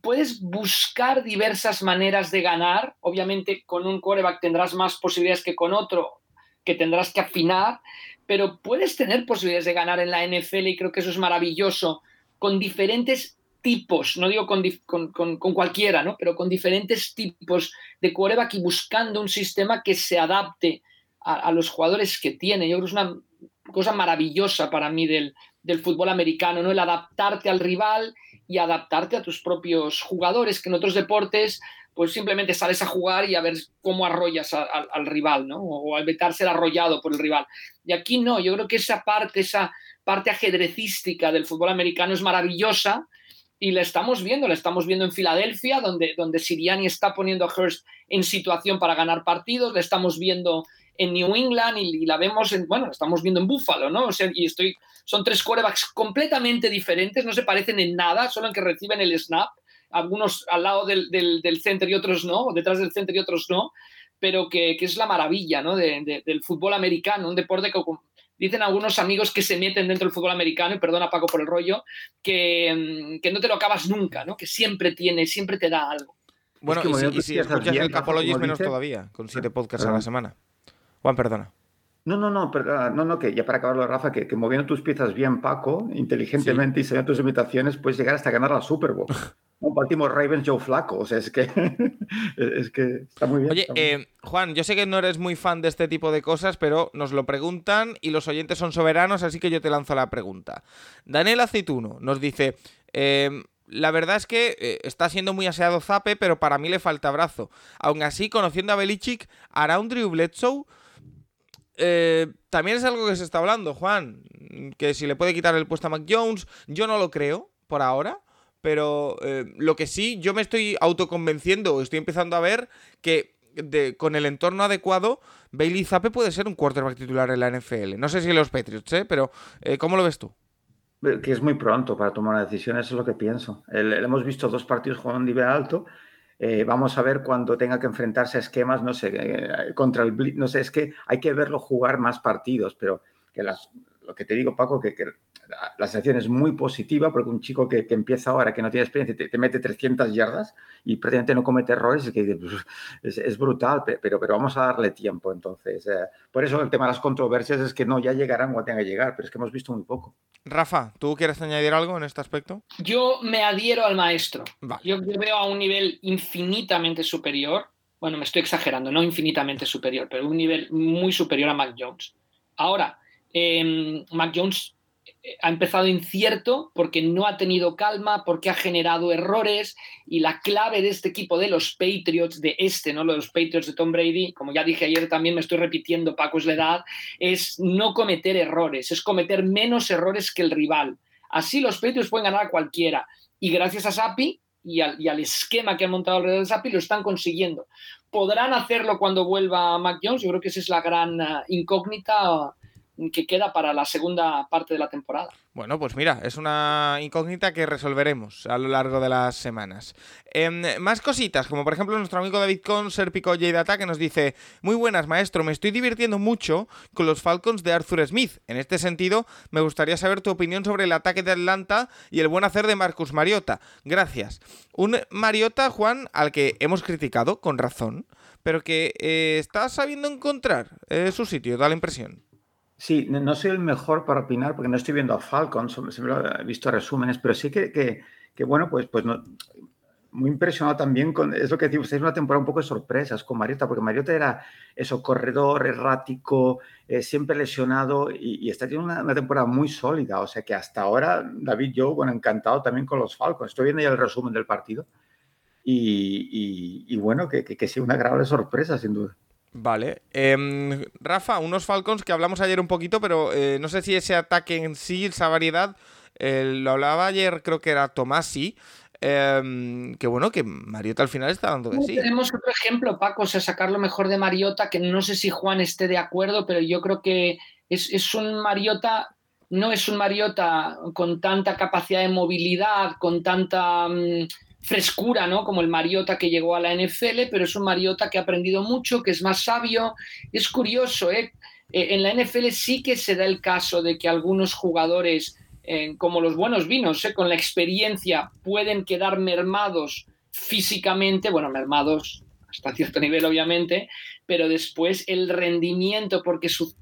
puedes buscar diversas maneras de ganar. Obviamente con un coreback tendrás más posibilidades que con otro, que tendrás que afinar, pero puedes tener posibilidades de ganar en la NFL y creo que eso es maravilloso, con diferentes tipos, no digo con, cualquiera, ¿no? pero con diferentes tipos de quarterback y buscando un sistema que se adapte a, los jugadores que tiene. Yo creo que es una cosa maravillosa para mí del, fútbol americano, ¿no? el adaptarte al rival y adaptarte a tus propios jugadores, que en otros deportes pues simplemente sales a jugar y a ver cómo arrollas al rival, ¿no? O al evitar ser arrollado por el rival. Y aquí no, yo creo que esa parte, esa parte ajedrecística del fútbol americano es maravillosa y la estamos viendo, la estamos viendo en Filadelfia, donde, donde Siriani está poniendo a Hurst en situación para ganar partidos, la estamos viendo en New England y, la vemos en, bueno, estamos viendo en Buffalo, ¿no? O sea, y estoy, son tres quarterbacks completamente diferentes, no se parecen en nada, solo en que reciben el snap, algunos al lado del, del, center y otros no, o detrás del center y otros no, pero que, que es la maravilla, ¿no? del fútbol americano, un deporte que dicen algunos amigos que se meten dentro del fútbol americano, y perdona Paco por el rollo, que, que no te lo acabas nunca, ¿no? Que siempre tiene, siempre te da algo. Bueno, que y, si- y si escuchas el como menos dice. todavía, con siete podcasts a la semana. Juan, perdona. No, no, no, perdona, no, no, que ya para acabarlo, Rafa, que, que moviendo tus piezas bien, Paco, inteligentemente y sabiendo tus imitaciones, puedes llegar hasta ganar la Super Bowl. Un Baltimore Ravens Joe Flaco, o sea, es que, es que está muy bien. Oye, está muy bien. eh, Juan, yo sé que no eres muy fan de este tipo de cosas, pero nos lo preguntan y los oyentes son soberanos, así que yo te lanzo la pregunta. Daniel Aceituno nos dice, eh, la verdad es que eh, está siendo muy aseado Zape, pero para mí le falta brazo. Aún así, conociendo a Belichick, ¿hará un Drew Bledsoe? Eh, también es algo que se está hablando, Juan, que si le puede quitar el puesto a Mac Jones, yo no lo creo por ahora, pero eh, lo que sí, yo me estoy autoconvenciendo, estoy empezando a ver que con el entorno adecuado, Bailey Zappe puede ser un quarterback titular en la NFL. No sé si en los Patriots, ¿eh? pero eh, ¿cómo lo ves tú? Que es muy pronto para tomar una decisión, eso es lo que pienso. Hemos visto dos partidos jugando a un nivel alto. eh, vamos a ver cuando tenga que enfrentarse a esquemas, no sé, contra el no sé, es que hay que verlo jugar más partidos, pero que las, lo que te digo, Paco, que, que la, la sensación es muy positiva porque un chico que, que empieza ahora, que no tiene experiencia, te, te mete 300 yardas y prácticamente no comete errores, es, que, es, es brutal, pe- pero, pero vamos a darle tiempo. Entonces, eh, por eso el tema de las controversias es que no, ya llegarán cuando tenga que llegar, pero es que hemos visto muy poco. Rafa, ¿tú quieres añadir algo en este aspecto? Yo me adhiero al maestro. Vale. Yo, yo veo a un nivel infinitamente superior. Bueno, me estoy exagerando, no infinitamente superior, pero un nivel muy superior a Mac Jones. Ahora, eh, Mac Jones eh, ha empezado incierto porque no ha tenido calma, porque ha generado errores y la clave de este equipo de los Patriots, de este, no los Patriots de Tom Brady, como ya dije ayer también me estoy repitiendo, Paco es la edad, es no cometer errores, es cometer menos errores que el rival. Así los Patriots pueden ganar a cualquiera. Y gracias a Sapi y al, esquema que han montado alrededor de Sapi lo están consiguiendo. ¿Podrán hacerlo cuando vuelva Mac Jones? Yo creo que esa es la gran ah, incógnita que queda para la segunda parte de la temporada. Bueno, pues mira, es una incógnita que resolveremos a lo largo de las semanas. Em, más cositas, como por ejemplo nuestro amigo David Con, Serpico Data, que nos dice: Muy buenas, maestro, me estoy divirtiendo mucho con los Falcons de Arthur Smith. En este sentido, me gustaría saber tu opinión sobre el ataque de Atlanta y el buen hacer de Marcus Mariota. Gracias. Un Mariota, Juan, al que hemos criticado, con razón, pero que eh, está sabiendo encontrar eh, su sitio, da la impresión. Sí, no soy el mejor para opinar porque no estoy viendo a Falcon, siempre he visto resúmenes, pero sí que, que, que, bueno, pues, pues no, muy impresionado también con, es lo que decimos, es una temporada un poco de sorpresas con Mariota, porque Mariota era eso, corredor, errático, eh, siempre lesionado y, y está teniendo una, una temporada muy sólida, o sea que hasta ahora David yo, bueno, encantado también con los Falcons, estoy viendo ya el resumen del partido y, y- y bueno, que, que, que sí, una agradable sorpresa sin duda. Vale. Em, Rafa, unos Falcons que hablamos ayer un poquito, pero eh, no sé si ese ataque en sí, esa variedad, eh, lo hablaba ayer, creo que era Tomasi, em, que bueno, que Mariota al final está dando de sí. Tenemos otro ejemplo, Paco, o sea, sacar lo mejor de Mariota, que no sé si Juan esté de acuerdo, pero yo creo que es, es un Mariota, no es un Mariota con tanta capacidad de movilidad, con tanta mm, frescura, ¿no? Como el Mariota que llegó a la NFL, pero es un Mariota que ha aprendido mucho, que es más sabio. Es curioso, ¿eh? Eh, En la NFL sí que se da el caso de que algunos jugadores, eh, como los buenos vinos, ¿eh? con la experiencia, pueden quedar mermados físicamente, bueno, mermados hasta cierto nivel obviamente, pero después el rendimiento, porque su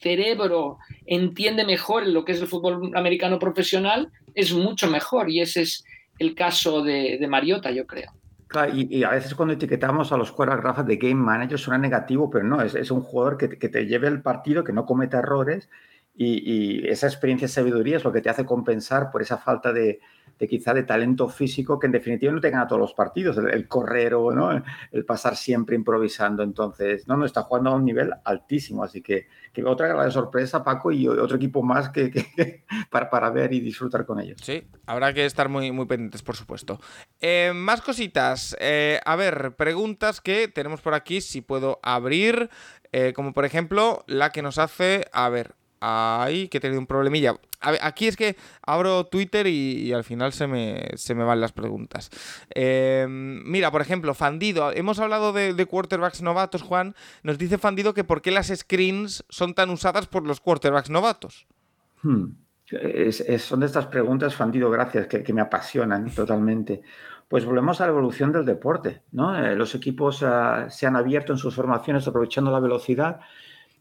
cerebro entiende mejor lo que es el fútbol americano profesional, es mucho mejor y ese es el caso de, de Mariota, yo creo. Claro, y, y a veces cuando etiquetamos a los quarterbacks de game manager suena negativo, pero no, es, es un jugador que, que te lleve el partido, que no cometa errores y, y esa experiencia y sabiduría es lo que te hace compensar por esa falta de, de quizá de talento físico que en definitiva no te gana todos los partidos, el, el correr o ¿no? el, el pasar siempre improvisando. Entonces, no, no, está jugando a un nivel altísimo, así que, que otra gran sorpresa, Paco, y otro equipo más que, que- para, para ver y disfrutar con ellos. Sí, habrá que estar muy, muy pendientes, por supuesto. Eh, más cositas. Eh, a ver, preguntas que tenemos por aquí, si puedo abrir. eh, como por ejemplo, la que nos hace, a ver, Ahí, que he tenido un problemilla. aquí es que abro Twitter y, al final se me, se me, van las preguntas. Em, mira, por ejemplo, Fandido. Hemos hablado de, quarterbacks novatos, Juan. Nos dice Fandido que por qué las screens son tan usadas por los quarterbacks novatos. Hmm. son de estas preguntas, Fandido, gracias, que, me apasionan totalmente. Pues volvemos a la evolución del deporte. ¿no? Eh, los equipos ah, se han abierto en sus formaciones aprovechando la velocidad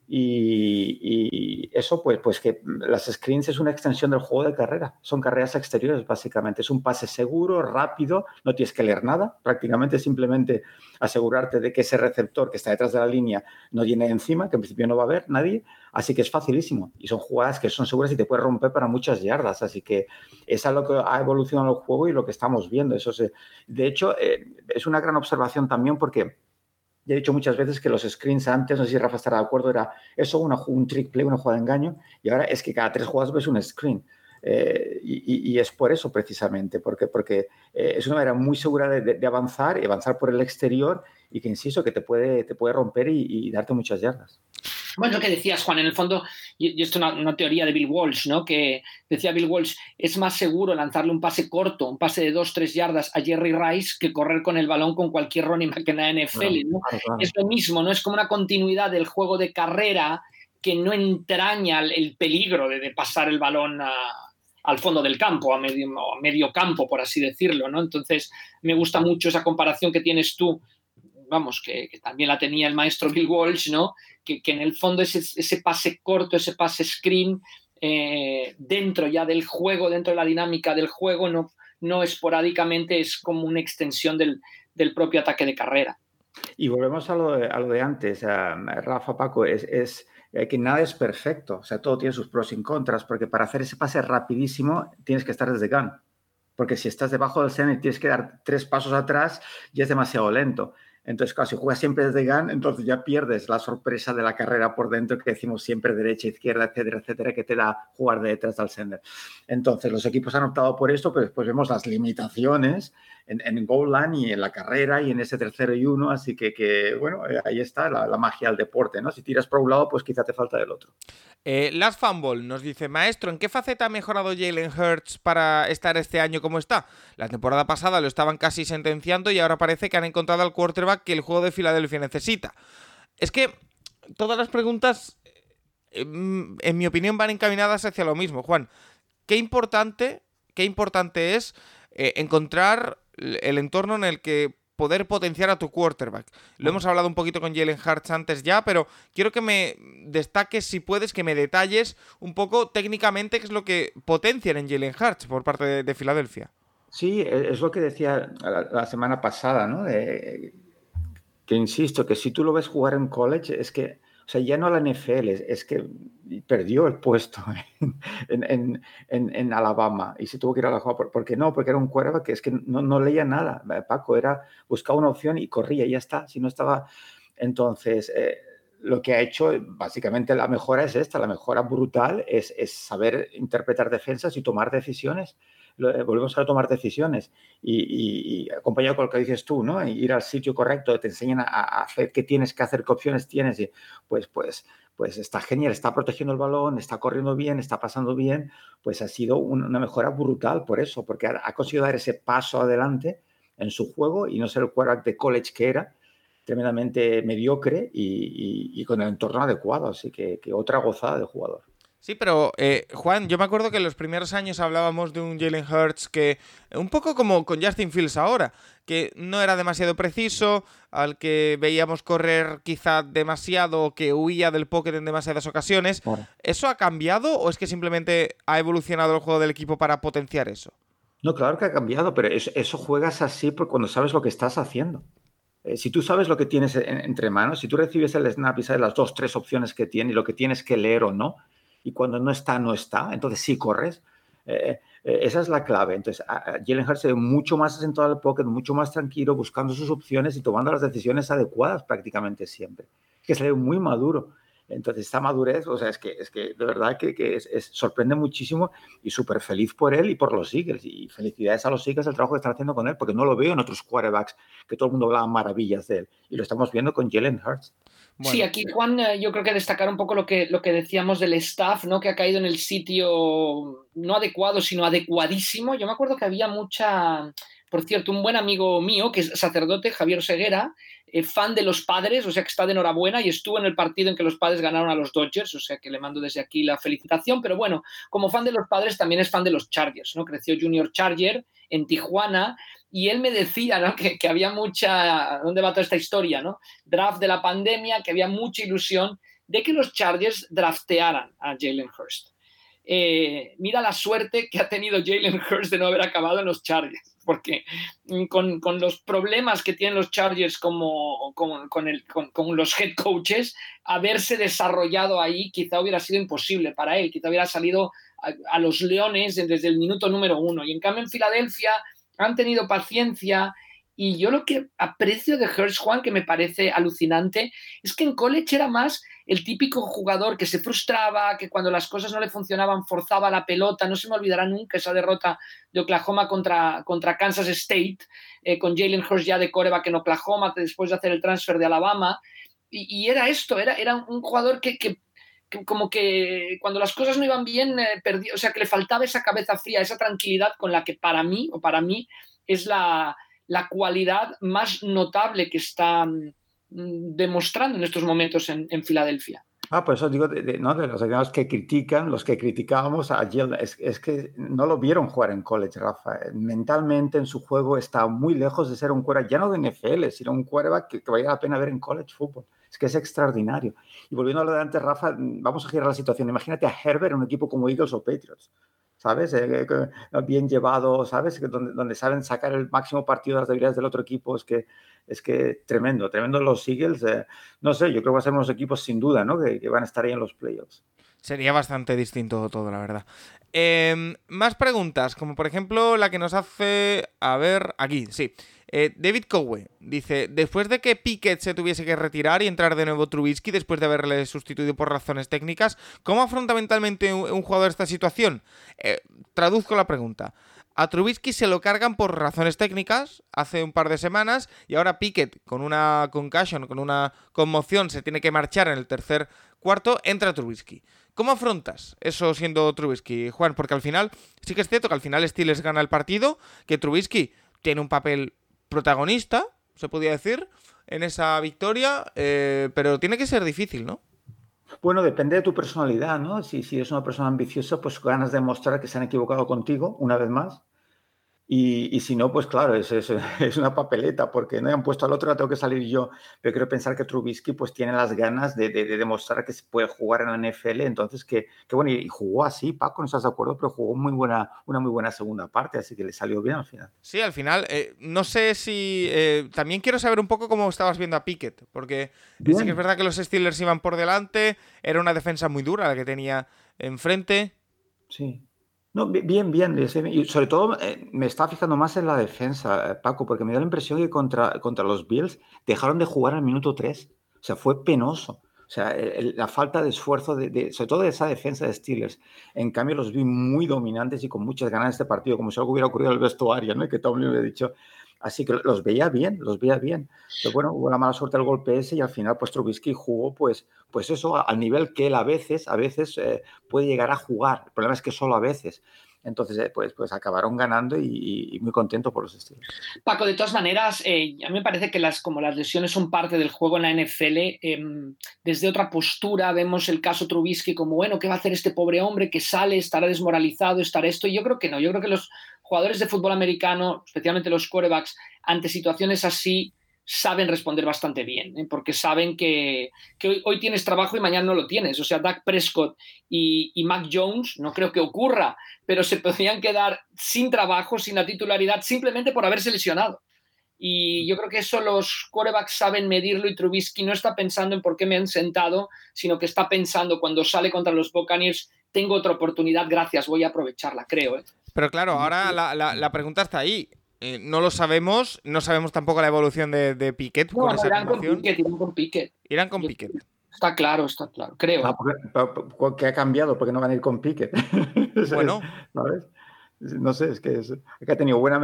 y, eso, pues, pues que las screens es una extensión del juego de carrera. Son carreras exteriores, básicamente. Es un pase seguro, rápido, no tienes que leer nada. Prácticamente simplemente asegurarte de que ese receptor que está detrás de la línea no tiene encima, que en principio no va a haber nadie. Así que es facilísimo. Y son jugadas que son seguras y te puedes romper para muchas yardas. Así que es lo que ha evolucionado el juego y lo que estamos viendo. Eso de hecho, eh, es una gran observación también porque ya he dicho muchas veces que los screens antes, no sé si Rafa estará de acuerdo, era eso, una, un trick play, una jugada de engaño, y ahora es que cada tres jugadas ves un screen. Eh, y, es por eso precisamente, porque, porque eh, es una manera muy segura de, avanzar y avanzar por el exterior y que, insisto, que te puede, te puede romper y darte muchas yardas. Bueno, lo que decías, Juan, en el fondo, y, esto es una, teoría de Bill Walsh, ¿no? Que decía Bill Walsh, es más seguro lanzarle un pase corto, un pase de dos, tres yardas a Jerry Rice que correr con el balón con cualquier Ronnie McKenna NFL, ¿no? Es lo mismo, ¿no? Es como una continuidad del juego de carrera que no entraña el peligro de, pasar el balón al fondo del campo, a medio, a medio campo, por así decirlo, ¿no? Entonces, me gusta mucho esa comparación que tienes tú vamos, que, también la tenía el maestro Bill Walsh, ¿no? Que, en el fondo ese, ese, pase corto, ese pase screen, eh, dentro ya del juego, dentro de la dinámica del juego, no, no esporádicamente es como una extensión del, propio ataque de carrera. Y volvemos a lo de, a lo de antes, Rafa Paco, es, es eh, que nada es perfecto, o sea, todo tiene sus pros y contras, porque para hacer ese pase rapidísimo tienes que estar desde gun, porque si estás debajo del center y tienes que dar tres pasos atrás, ya es demasiado lento. Entonces, claro, si juegas siempre desde GAN, entonces ya pierdes la sorpresa de la carrera por dentro que decimos siempre derecha, izquierda, etcétera, etcétera, que te da jugar de detrás del sender. Entonces, los equipos han optado por esto, pero después vemos las limitaciones en, en goal line y en la carrera y en ese tercero y uno. Así que, bueno, eh, ahí está la, magia del deporte, ¿no? Si tiras por un lado, pues quizá te falta del otro. Eh, Last Fumble nos dice, maestro, ¿en qué faceta ha mejorado Jalen Hurts para estar este año como está? La temporada pasada lo estaban casi sentenciando y ahora parece que han encontrado al quarterback que el juego de Filadelfia necesita. Es que todas las preguntas, em, en mi opinión, van encaminadas hacia lo mismo. Juan, qué importante, qué importante es eh, encontrar el entorno en el que poder potenciar a tu quarterback. Lo hemos hablado un poquito con Jalen Hurts antes ya, pero quiero que me destaques, si puedes, que me detalles un poco técnicamente qué es lo que potencian en Jalen Hurts por parte de, Filadelfia. Sí, e, es lo que decía la, semana pasada, ¿no? que insisto, que si tú lo ves jugar en college, es que o sea, ya no la NFL, es, que perdió el puesto en, en, Alabama y se tuvo que ir a la ¿Por, ¿Por qué no? Porque era un cuerva que es que no, no, leía nada. Eh, Paco era, buscaba una opción y corría, y ya está. Si no estaba. Entonces, eh, lo que ha hecho, básicamente la mejora es esta, la mejora brutal es, es saber interpretar defensas y tomar decisiones. Eh, volvemos a tomar decisiones y, acompañado con lo que dices tú, ¿no? Ir al sitio correcto, te enseñan a, hacer qué tienes que hacer, qué opciones tienes y pues, pues, pues está genial, está protegiendo el balón, está corriendo bien, está pasando bien, pues ha sido una mejora brutal por eso, porque ha, conseguido dar ese paso adelante en su juego y no ser el quarterback de college que era, tremendamente mediocre y, con el entorno adecuado. Así que, que, otra gozada de jugador. Sí, pero eh, Juan, yo me acuerdo que en los primeros años hablábamos de un Jalen Hurts que, un poco como con Justin Fields ahora, que no era demasiado preciso, al que veíamos correr quizá demasiado, que huía del pocket en demasiadas ocasiones. ¿Eso ha cambiado o es que simplemente ha evolucionado el juego del equipo para potenciar eso? No, claro que ha cambiado, pero eso, juegas así cuando sabes lo que estás haciendo. Eh, si tú sabes lo que tienes entre manos, si tú recibes el snap y sabes las dos, tres opciones que tiene y lo que tienes que leer o no, y cuando no está, no está. Entonces sí corres. Eh, eh, esa es la clave. Entonces, Jalen Hurts se ve mucho más asentado al pocket, mucho más tranquilo, buscando sus opciones y tomando las decisiones adecuadas prácticamente siempre. Que se ve muy maduro. Entonces, esta madurez, o sea, es que, es que de verdad que, que es, sorprende muchísimo y súper feliz por él y por los Eagles. Y felicidades a los Eagles el trabajo que están haciendo con él, porque no lo veo en otros quarterbacks que todo el mundo hablaba maravillas de él. Y lo estamos viendo con Jalen Hurts. Sí, aquí Juan, eh, yo creo que destacar un poco lo que, lo que decíamos del staff, ¿no? Que ha caído en el sitio no adecuado, sino adecuadísimo. Yo me acuerdo que había mucha, por cierto, un buen amigo mío, que es sacerdote, Javier Seguera, eh, fan de los padres, o sea que está de enhorabuena y estuvo en el partido en que los padres ganaron a los Dodgers, o sea que le mando desde aquí la felicitación, pero bueno, como fan de los padres también es fan de los Chargers, ¿no? Creció Junior Charger en Tijuana y él me decía ¿no? que, que, había mucha, ¿dónde va toda esta historia? ¿no? Draft de la pandemia, que había mucha ilusión de que los Chargers draftearan a Jalen Hurst. Eh, mira la suerte que ha tenido Jalen Hurst de no haber acabado en los Chargers, porque con, con los problemas que tienen los Chargers como, con, con, el, con, los head coaches, haberse desarrollado ahí quizá hubiera sido imposible para él, quizá hubiera salido a, a los Leones desde el minuto número uno. Y en cambio en Filadelfia han tenido paciencia. Y yo lo que aprecio de Hirsch Juan, que me parece alucinante, es que en college era más el típico jugador que se frustraba, que cuando las cosas no le funcionaban forzaba la pelota. No se me olvidará nunca esa derrota de Oklahoma contra, contra Kansas State, eh, con Jalen Hurst ya de coreback en Oklahoma, después de hacer el transfer de Alabama. Y, era esto, era, era un jugador que como que cuando las cosas no iban bien, eh, perdí, o sea, que le faltaba esa cabeza fría, esa tranquilidad con la que para mí, o para mí, es la, la cualidad más notable que está mm, demostrando en estos momentos en, en Filadelfia. Ah, por eso digo, de, de, ¿no? de los que critican, los que criticábamos a Jill, es, es, que no lo vieron jugar en college, Rafa. Mentalmente en su juego está muy lejos de ser un quarterback, ya no de NFL, sino un quarterback que, que valga la pena ver en college football. Es que es extraordinario. Y volviendo a lo de antes, Rafa, vamos a girar la situación. Imagínate a Herbert en un equipo como Eagles o Patriots. ¿Sabes? Eh, bien llevado, ¿sabes? Donde, saben sacar el máximo partido de las debilidades del otro equipo. Es que, es que tremendo, tremendo los Eagles. Eh, no sé, yo creo que van a ser unos equipos sin duda, ¿no? Que, que van a estar ahí en los playoffs. Sería bastante distinto todo, la verdad. Eh, más preguntas, como por ejemplo la que nos hace. A ver, aquí, sí. Eh, David Cowe dice: Después de que Pickett se tuviese que retirar y entrar de nuevo Trubisky después de haberle sustituido por razones técnicas, ¿cómo afronta mentalmente un, jugador esta situación? Eh, traduzco la pregunta. A Trubisky se lo cargan por razones técnicas hace un par de semanas y ahora Pickett con una concussion, con una conmoción, se tiene que marchar en el tercer cuarto, entra Trubisky. ¿Cómo afrontas eso siendo Trubisky, Juan? Porque al final, sí que es cierto que al final Steelers gana el partido, que Trubisky tiene un papel protagonista, se podría decir, en esa victoria, eh, pero tiene que ser difícil, ¿no? Bueno, depende de tu personalidad, ¿no? Si, si eres una persona ambiciosa, pues ganas de mostrar que se han equivocado contigo una vez más. Y, y, si no, pues claro, es, es, es, una papeleta, porque no han puesto al otro, la tengo que salir yo. Pero quiero pensar que Trubisky pues tiene las ganas de, de, de demostrar que se puede jugar en la NFL. Entonces, que, que, bueno, y jugó así, Paco, no estás de acuerdo, pero jugó muy buena, una muy buena segunda parte, así que le salió bien al final. Sí, al final, eh, no sé si... Eh, también quiero saber un poco cómo estabas viendo a Pickett, porque sí que es verdad que los Steelers iban por delante, era una defensa muy dura la que tenía enfrente. Sí. No, bien, bien. Y sobre todo eh, me estaba fijando más en la defensa, eh, Paco, porque me da la impresión que contra, contra los Bills dejaron de jugar al minuto 3. O sea, fue penoso. O sea, la falta de esfuerzo, de, de, sobre todo de esa defensa de Steelers. En cambio, los vi muy dominantes y con muchas ganas de este partido, como si algo hubiera ocurrido en el vestuario, ¿no? Y que Tomlin le ha dicho. Así que los veía bien, los veía bien. Pero bueno, hubo la mala suerte del golpe ese y al final, pues Trubisky jugó, pues, pues eso, al nivel que él a veces, a veces eh, puede llegar a jugar. El problema es que solo a veces. Entonces, eh, pues, pues acabaron ganando y, muy contento por los estilos. Paco, de todas maneras, eh, a mí me parece que las, como las lesiones son parte del juego en la NFL, eh, desde otra postura vemos el caso Trubisky como, bueno, ¿qué va a hacer este pobre hombre que sale, estará desmoralizado, estará esto? Y yo creo que no, yo creo que los jugadores de fútbol americano, especialmente los quarterbacks, ante situaciones así, saben responder bastante bien, ¿eh? porque saben que, que hoy, hoy, tienes trabajo y mañana no lo tienes. O sea, Dak Prescott y, y, Mac Jones, no creo que ocurra, pero se podrían quedar sin trabajo, sin la titularidad, simplemente por haberse lesionado. Y yo creo que eso los quarterbacks saben medirlo y Trubisky no está pensando en por qué me han sentado, sino que está pensando cuando sale contra los Buccaneers, tengo otra oportunidad, gracias, voy a aprovecharla, creo. ¿eh? Pero claro, ahora la, la, la pregunta está ahí. Eh, no lo sabemos, no sabemos tampoco la evolución de, de Piquet. No, con no, esa irán, con Piquet, irán con Piquet. Irán con Piquet. Está claro, está claro, creo. Ah, porque, porque, ha cambiado? porque no van a ir con Piquet? Bueno. ¿Sabes? No sé, es que, es, que ha tenido buena,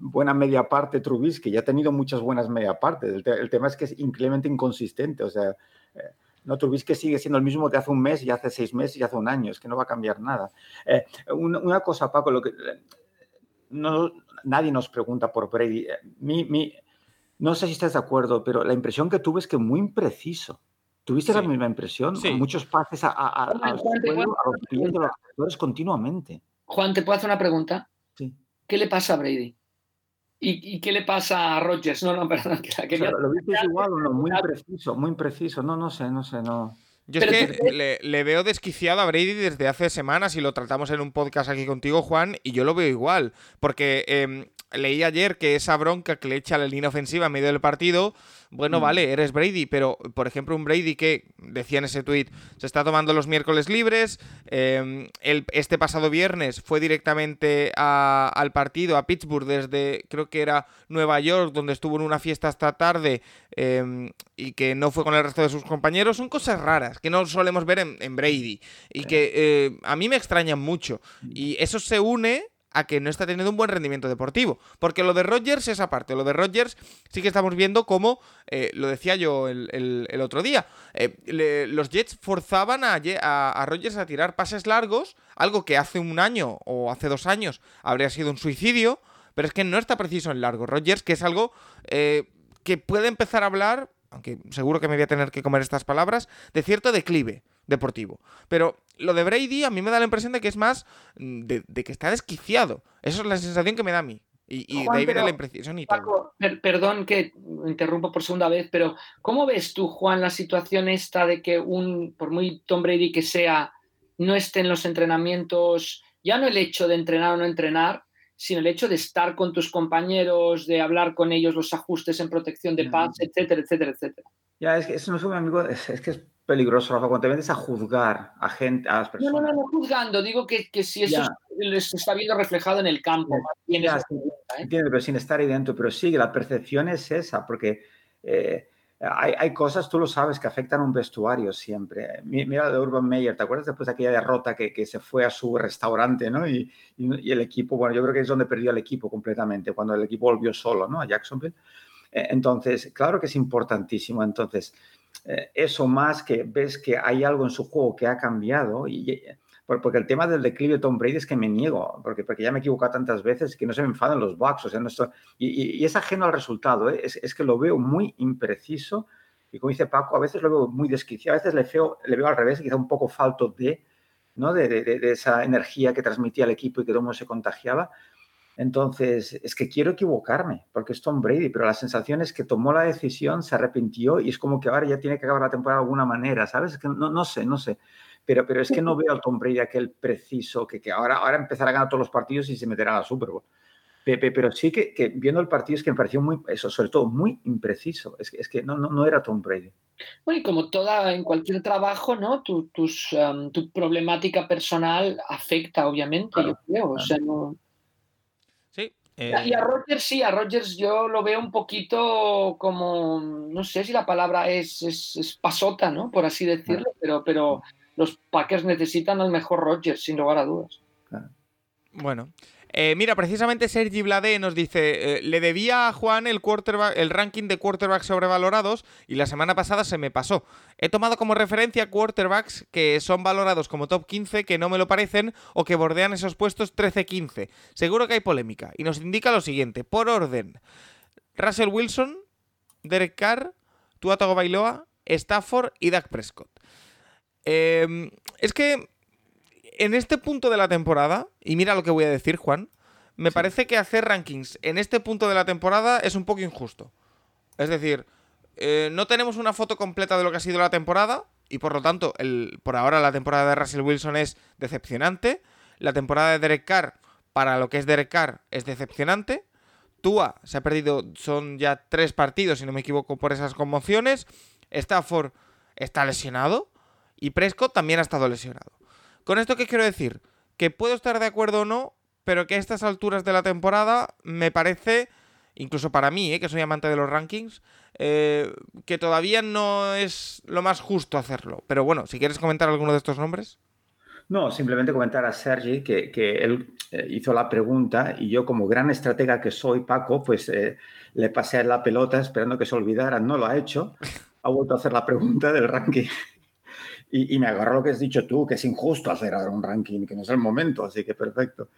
buena media parte Trubisky, ya ha tenido muchas buenas media partes. El, tema es que es increíblemente inconsistente. O sea, eh, no Trubisky sigue siendo el mismo de hace un mes y hace seis meses y hace un año. Es que no va a cambiar nada. Eh, una, cosa, Paco, lo que no, nadie nos pregunta por Brady. Eh, mi, mi, no sé si estás de acuerdo, pero la impresión que tuve es que muy impreciso. ¿Tuviste la misma impresión? Sí. Muchos pases a, a, a, los jugadores continuamente. Juan, ¿te puedo hacer una pregunta? Sí. ¿Qué le pasa a Brady? ¿Y, qué le pasa a Rodgers? No, no, perdón. Que ¿Lo viste igual o no? Muy impreciso, muy impreciso. No, no sé, no sé, no. Yo es que le, veo desquiciado a Brady desde hace semanas y lo tratamos en un podcast aquí contigo, Juan, y yo lo veo igual. Porque em, leí ayer que esa bronca que le echa la línea ofensiva en medio del partido, bueno, mm. vale, eres Brady, pero por ejemplo un Brady que, decía en ese tweet, se está tomando los miércoles libres, em, el, este pasado viernes fue directamente al partido, a Pittsburgh, desde creo que era Nueva York, donde estuvo en una fiesta hasta tarde em, y que no fue con el resto de sus compañeros, son cosas raras que no solemos ver en, en Brady y que eh, a mí me extrañan mucho. Mm. Y eso se une a que no está teniendo un buen rendimiento deportivo. Porque lo de Rodgers es aparte. Lo de Rodgers sí que estamos viendo como, eh, lo decía yo el, otro día, eh, los Jets forzaban a, a, Rodgers a tirar pases largos, algo que hace un año o hace dos años habría sido un suicidio, pero es que no está preciso en largo. Rodgers, que es algo eh, que puede empezar a hablar, aunque seguro que me voy a tener que comer estas palabras, de cierto declive deportivo. Pero lo de Brady a mí me da la impresión de que es más mm, de, que está desquiciado. Esa es la sensación que me da a mí. Y, de ahí viene la impresión y todo. perdón que interrumpo por segunda vez, pero ¿cómo ves tú, Juan, la situación esta de que un, por muy Tom Brady que sea, no esté en los entrenamientos, ya no el hecho de entrenar o no entrenar, sino el hecho de estar con tus compañeros, de hablar con ellos, los ajustes en protección de paz, etcétera, etcétera, etcétera? Ya, es que eso no es un amigo, es que es peligroso, Rafa, cuando te metes a juzgar a gente, a las personas. No, no, no, juzgando, digo que, que si eso se está viendo reflejado en el campo, ya, ¿eh? Entiendo, pero sin estar ahí dentro, pero sí, la percepción es esa, porque eh, hay, hay, cosas, tú lo sabes, que afectan a un vestuario siempre. Mira de Urban Meyer, ¿te acuerdas después de aquella derrota que, que se fue a su restaurante, ¿no? Y, y, el equipo, bueno, yo creo que es donde perdió el equipo completamente, cuando el equipo volvió solo, ¿no? A Jacksonville. Eh, entonces, claro que es importantísimo. Entonces, eh, eso más que ves que hay algo en su juego que ha cambiado y, eh, porque el tema del declive de Tom Brady es que me niego, porque, porque ya me he equivocado tantas veces que no se me enfadan los Bucks, o sea, no y, es ajeno al resultado, ¿eh? es, que lo veo muy impreciso y como dice Paco, a veces lo veo muy desquiciado, a veces le veo, le veo al revés, quizá un poco falto de, ¿no? De, de, de, esa energía que transmitía el equipo y que todo el mundo se contagiaba, entonces, es que quiero equivocarme, porque es Tom Brady, pero la sensación es que tomó la decisión, se arrepintió y es como que ahora ya tiene que acabar la temporada de alguna manera, ¿sabes? que no, no sé, no sé. Pero, pero es que no veo al Tom Brady aquel preciso que, que ahora, ahora empezará a ganar todos los partidos y se meterá a la Super Bowl. Pero sí que, que, viendo el partido es que me pareció muy, eso, sobre todo muy impreciso. Es que, es que no, no, no era Tom Brady. Bueno, y como toda, en cualquier trabajo, ¿no? Tu, tus, tu problemática personal afecta, obviamente, yo creo. O sea, no, y a eh, Rogers sí, a Rogers yo lo veo un poquito como, no sé si la palabra es, es, pasota, ¿no? Por así decirlo, pero, pero los Packers necesitan al mejor Rogers, sin lugar a dudas. Bueno, eh, mira, precisamente Sergi Blade nos dice, eh, le debía a Juan el, ranking de quarterbacks sobrevalorados y la semana pasada se me pasó. He tomado como referencia quarterbacks que son valorados como top 15, que no me lo parecen o que bordean esos puestos 13-15. Seguro que hay polémica. Y nos indica lo siguiente, por orden. Russell Wilson, Derek Carr, Tua Bailoa, Stafford y Dak Prescott. Em, es que en este punto de la temporada, y mira lo que voy a decir, Juan, me parece que hacer rankings en este punto de la temporada es un poco injusto. Es decir, eh, no tenemos una foto completa de lo que ha sido la temporada, y por lo tanto, el, por ahora la temporada de Russell Wilson es decepcionante. La temporada de Derek Carr, para lo que es Derek Carr, es decepcionante. Tua se ha perdido, son ya tres partidos, si no me equivoco, por esas conmociones. Stafford está lesionado. Y Prescott también ha estado lesionado. ¿Con esto qué quiero decir? Que puedo estar de acuerdo o no, pero que a estas alturas de la temporada me parece, incluso para mí, eh, que soy amante de los rankings, eh, que todavía no es lo más justo hacerlo. Pero bueno, si quieres comentar alguno de estos nombres. No, simplemente comentar a Sergi que, él eh, hizo la pregunta y yo como gran estratega que soy, Paco, pues le pasé la pelota esperando que se olvidara. No lo ha hecho. Ha vuelto a hacer la pregunta del ranking. Y, me agarró lo que has dicho tú, que es injusto hacer ahora un ranking, que no es el momento, así que perfecto.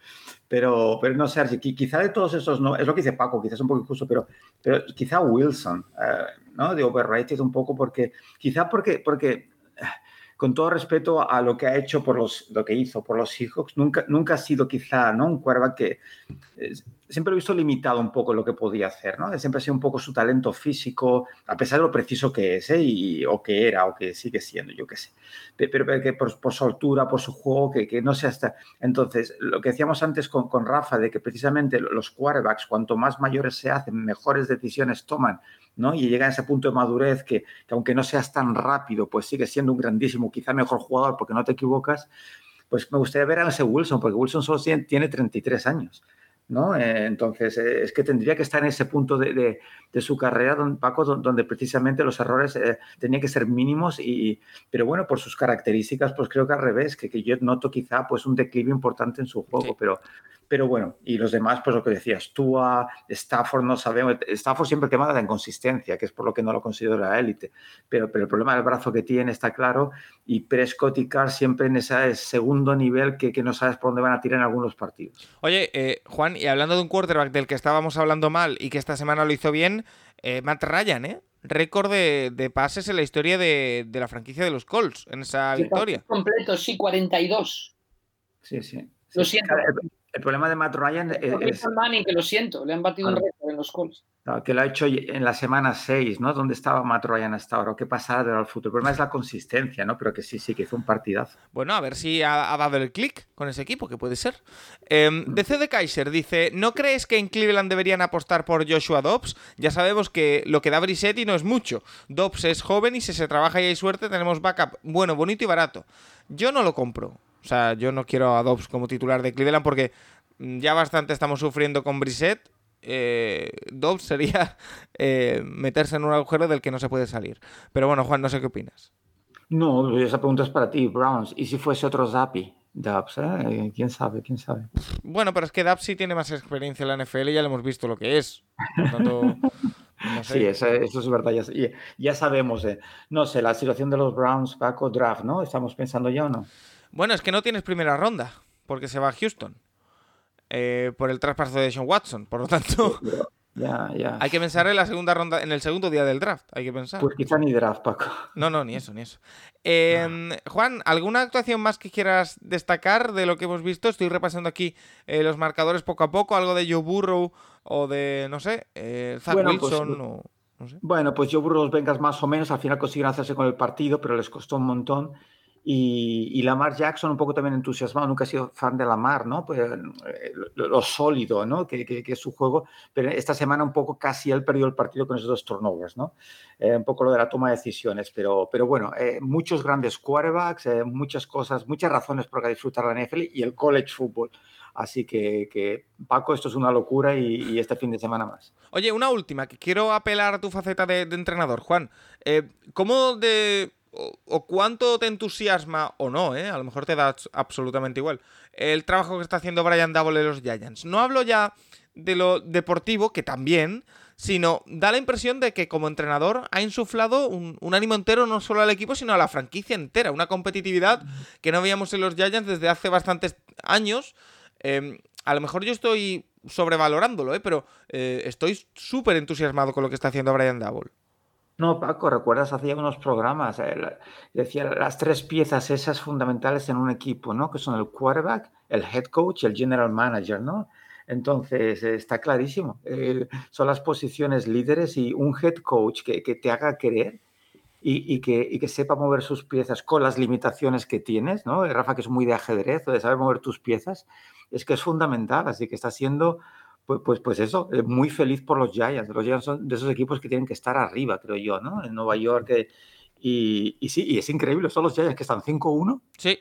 Pero, pero no, Sergi, quizá de todos esos, no, es lo que dice Paco, quizás es un poco injusto, pero, pero quizá Wilson, uh, ¿no? De overrated un poco porque, quizá porque, porque con todo respeto a lo que ha hecho por los, lo que hizo por los Seahawks, nunca, nunca ha sido quizá ¿no? un quarterback que eh, siempre he visto limitado un poco lo que podía hacer, ¿no? Siempre ha sido un poco su talento físico, a pesar de lo preciso que es, ¿eh? y, o que era, o que sigue siendo, yo qué sé. Pero, pero que por, su altura, por su juego, que, que, no sea hasta... Entonces, lo que decíamos antes con, con Rafa, de que precisamente los quarterbacks, cuanto más mayores se hacen, mejores decisiones toman, ¿no? Y llega a ese punto de madurez que, que, aunque no seas tan rápido, pues sigue siendo un grandísimo, quizá mejor jugador porque no te equivocas, pues me gustaría ver a ese Wilson, porque Wilson solo tiene 33 años. ¿No? Eh, entonces, eh, es que tendría que estar en ese punto de, de, de su carrera, don Paco, don, donde precisamente los errores eh, tenían que ser mínimos, y, pero bueno, por sus características, pues creo que al revés, que, que yo noto quizá pues un declive importante en su juego, sí. pero, pero bueno, y los demás, pues lo que decías, tú a Stafford no sabemos, Stafford siempre quema la inconsistencia, que es por lo que no lo considero la élite, pero, pero el problema del brazo que tiene está claro, y Prescott y Carr siempre en ese segundo nivel que, que no sabes por dónde van a tirar en algunos partidos. Oye, eh, Juan, y hablando de un quarterback del que estábamos hablando mal y que esta semana lo hizo bien, eh, Matt Ryan, ¿eh? Récord de, de, pases en la historia de, de, la franquicia de los Colts en esa sí, victoria. Completo, sí, 42. Sí, sí. Lo siento. El, problema de Matt Ryan es. es Manning, que lo siento, le han batido claro. un récord en los Colts. Claro, que lo ha hecho en la semana 6, ¿no? ¿Dónde estaba Matt Ryan hasta ahora? ¿Qué pasaba del fútbol? El problema es la consistencia, ¿no? Pero que sí, sí, que hizo un partidazo. Bueno, a ver si ha, ha dado el clic con ese equipo, que puede ser. Eh, DC de Kaiser dice: ¿No crees que en Cleveland deberían apostar por Joshua Dobbs? Ya sabemos que lo que da Brisetti no es mucho. Dobbs es joven y si se trabaja y hay suerte, tenemos backup bueno, bonito y barato. Yo no lo compro. O sea, yo no quiero a Dobbs como titular de Cleveland porque ya bastante estamos sufriendo con Brissett eh, Dobbs sería eh, meterse en un agujero del que no se puede salir. Pero bueno, Juan, no sé qué opinas. No, esa pregunta es para ti, Browns. ¿Y si fuese otro Zappi? Dubs, ¿eh? ¿Quién sabe? ¿Quién sabe? Bueno, pero es que Dubs sí tiene más experiencia en la NFL y ya le hemos visto lo que es. Por tanto, no sé. Sí, eso, eso, es verdad. Ya, ya sabemos. Eh. No sé, la situación de los Browns, Paco, draft, ¿no? ¿Estamos pensando ya o no? Bueno, es que no tienes primera ronda, porque se va a Houston eh, por el traspaso de Sean Watson. Por lo tanto, ya, ya. hay que pensar en la segunda ronda, en el segundo día del draft. Hay que pensar. Pues quizá ni draft, Paco. No, no, ni eso, ni eso. Eh, no. Juan, ¿alguna actuación más que quieras destacar de lo que hemos visto? Estoy repasando aquí eh, los marcadores poco a poco, algo de Joe Burrow o de, no sé, eh, Zach bueno, Wilson pues, o. No sé. Bueno, pues Joe Burrow, los Bengals más o menos, al final consiguieron hacerse con el partido, pero les costó un montón. Y, y, Lamar Jackson un poco también entusiasmado, nunca ha sido fan de Lamar, ¿no? Pues, eh, lo, lo, sólido, ¿no? Que, que, que, es su juego, pero esta semana un poco casi él perdió el partido con esos dos turnovers, ¿no? Eh, un poco lo de la toma de decisiones, pero, pero bueno, eh, muchos grandes quarterbacks, eh, muchas cosas, muchas razones por disfrutar la NFL y el college football. Así que, que, Paco, esto es una locura y, y, este fin de semana más. Oye, una última, que quiero apelar a tu faceta de, de entrenador, Juan. ¿Cómo de o, cuánto te entusiasma o no, ¿eh? a lo mejor te da absolutamente igual, el trabajo que está haciendo Brian Double en los Giants. No hablo ya de lo deportivo, que también, sino da la impresión de que como entrenador ha insuflado un, ánimo entero no solo al equipo, sino a la franquicia entera, una competitividad que no veíamos en los Giants desde hace bastantes años. Eh, a lo mejor yo estoy sobrevalorándolo, ¿eh? pero eh, estoy súper entusiasmado con lo que está haciendo Brian Double. No, Paco, recuerdas, hacía unos programas, eh, decía las tres piezas esas fundamentales en un equipo, ¿no? Que son el quarterback, el head coach y el general manager, ¿no? Entonces, eh, está clarísimo. Son las posiciones líderes y un head coach que, que te haga querer y, y, que, y, que, sepa mover sus piezas con las limitaciones que tienes, ¿no? Rafa, que es muy de ajedrez, de saber mover tus piezas, es que es fundamental, así que está siendo pues, pues, pues eso, eh, muy feliz por los Giants. Los Giants son de esos equipos que tienen que estar arriba, creo yo, ¿no? En Nueva York. Eh, y, y, sí, y es increíble, son los Giants que están 5-1. Sí.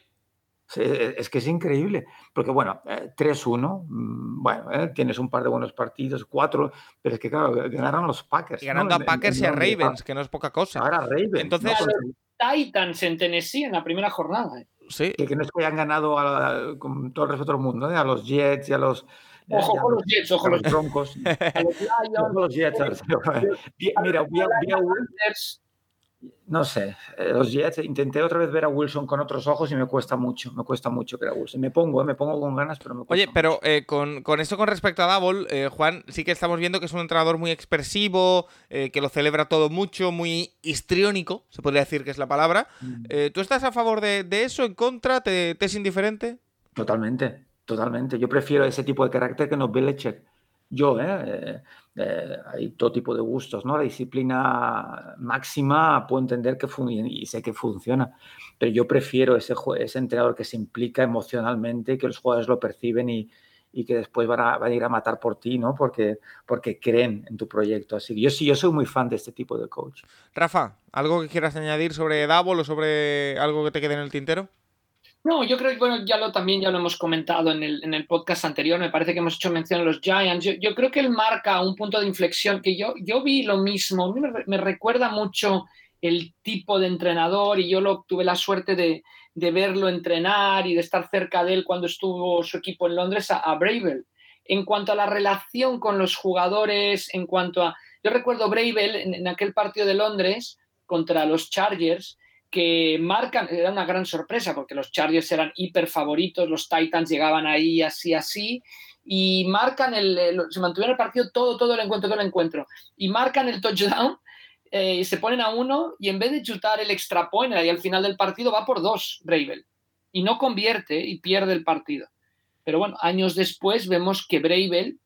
Es que es increíble, porque bueno, eh, 3-1, mm, bueno, eh, tienes un par de buenos partidos, 4, pero es que claro, ganaron los Packers. Y ganando ¿no? a Packers en, en, y a Ravens, que no es poca cosa. Ahora Ravens. Entonces, ¿no? Titans en Tennessee en la primera jornada. ¿eh? Sí. Que, que no es que hayan ganado a- a- con todo el resto del mundo, ¿eh? a los Jets y a los. Ojo con los Jets, ojo a los Broncos. a los Lions, Ojo los Jets. Mira, vi a- vi a Wil- Panthers. no sé, eh, los Jets, intenté otra vez ver a Wilson con otros ojos y me cuesta mucho, me cuesta mucho ver a Wilson. Me pongo, eh, me pongo con ganas, pero me cuesta Oye, mucho. pero eh, con, con esto con respecto a Double, eh, Juan, sí que estamos viendo que es un entrenador muy expresivo, eh, que lo celebra todo mucho, muy histriónico, se podría decir que es la palabra. Mm. Eh, ¿Tú estás a favor de, de eso, en contra? ¿Te, te es indiferente? Totalmente, totalmente. Yo prefiero ese tipo de carácter que no Belichick. Yo, ¿eh? Eh, eh, hay todo tipo de gustos, ¿no? La disciplina máxima puedo entender que y sé que funciona, pero yo prefiero ese, ese entrenador que se implica emocionalmente, que los jugadores lo perciben y, que después van a, ir a matar por ti, ¿no? Porque, porque creen en tu proyecto. Así yo sí, yo soy muy fan de este tipo de coach. Rafa, ¿algo que quieras añadir sobre Double o sobre algo que te quede en el tintero? No, yo creo que bueno, ya lo también ya lo hemos comentado en el, en el podcast anterior, me parece que hemos hecho mención a los Giants. Yo, creo que él marca un punto de inflexión que yo, yo vi lo mismo, a mí me, re- me recuerda mucho el tipo de entrenador y yo lo, tuve la suerte de, de verlo entrenar y de estar cerca de él cuando estuvo su equipo en Londres a, a. En cuanto a la relación con los jugadores, en cuanto a... Yo recuerdo Bravel en aquel partido de Londres contra los Chargers, que marcan, era una gran sorpresa porque los Chargers eran hiper favoritos, los Titans llegaban ahí así, así, y marcan el, se mantuvieron el partido todo, todo el encuentro, todo el encuentro, y marcan el touchdown, eh, se ponen a uno, y en vez de chutar el extra point, ahí al final del partido va por dos, Bravel, y no convierte y pierde el partido. Pero bueno, años después vemos que Bravel,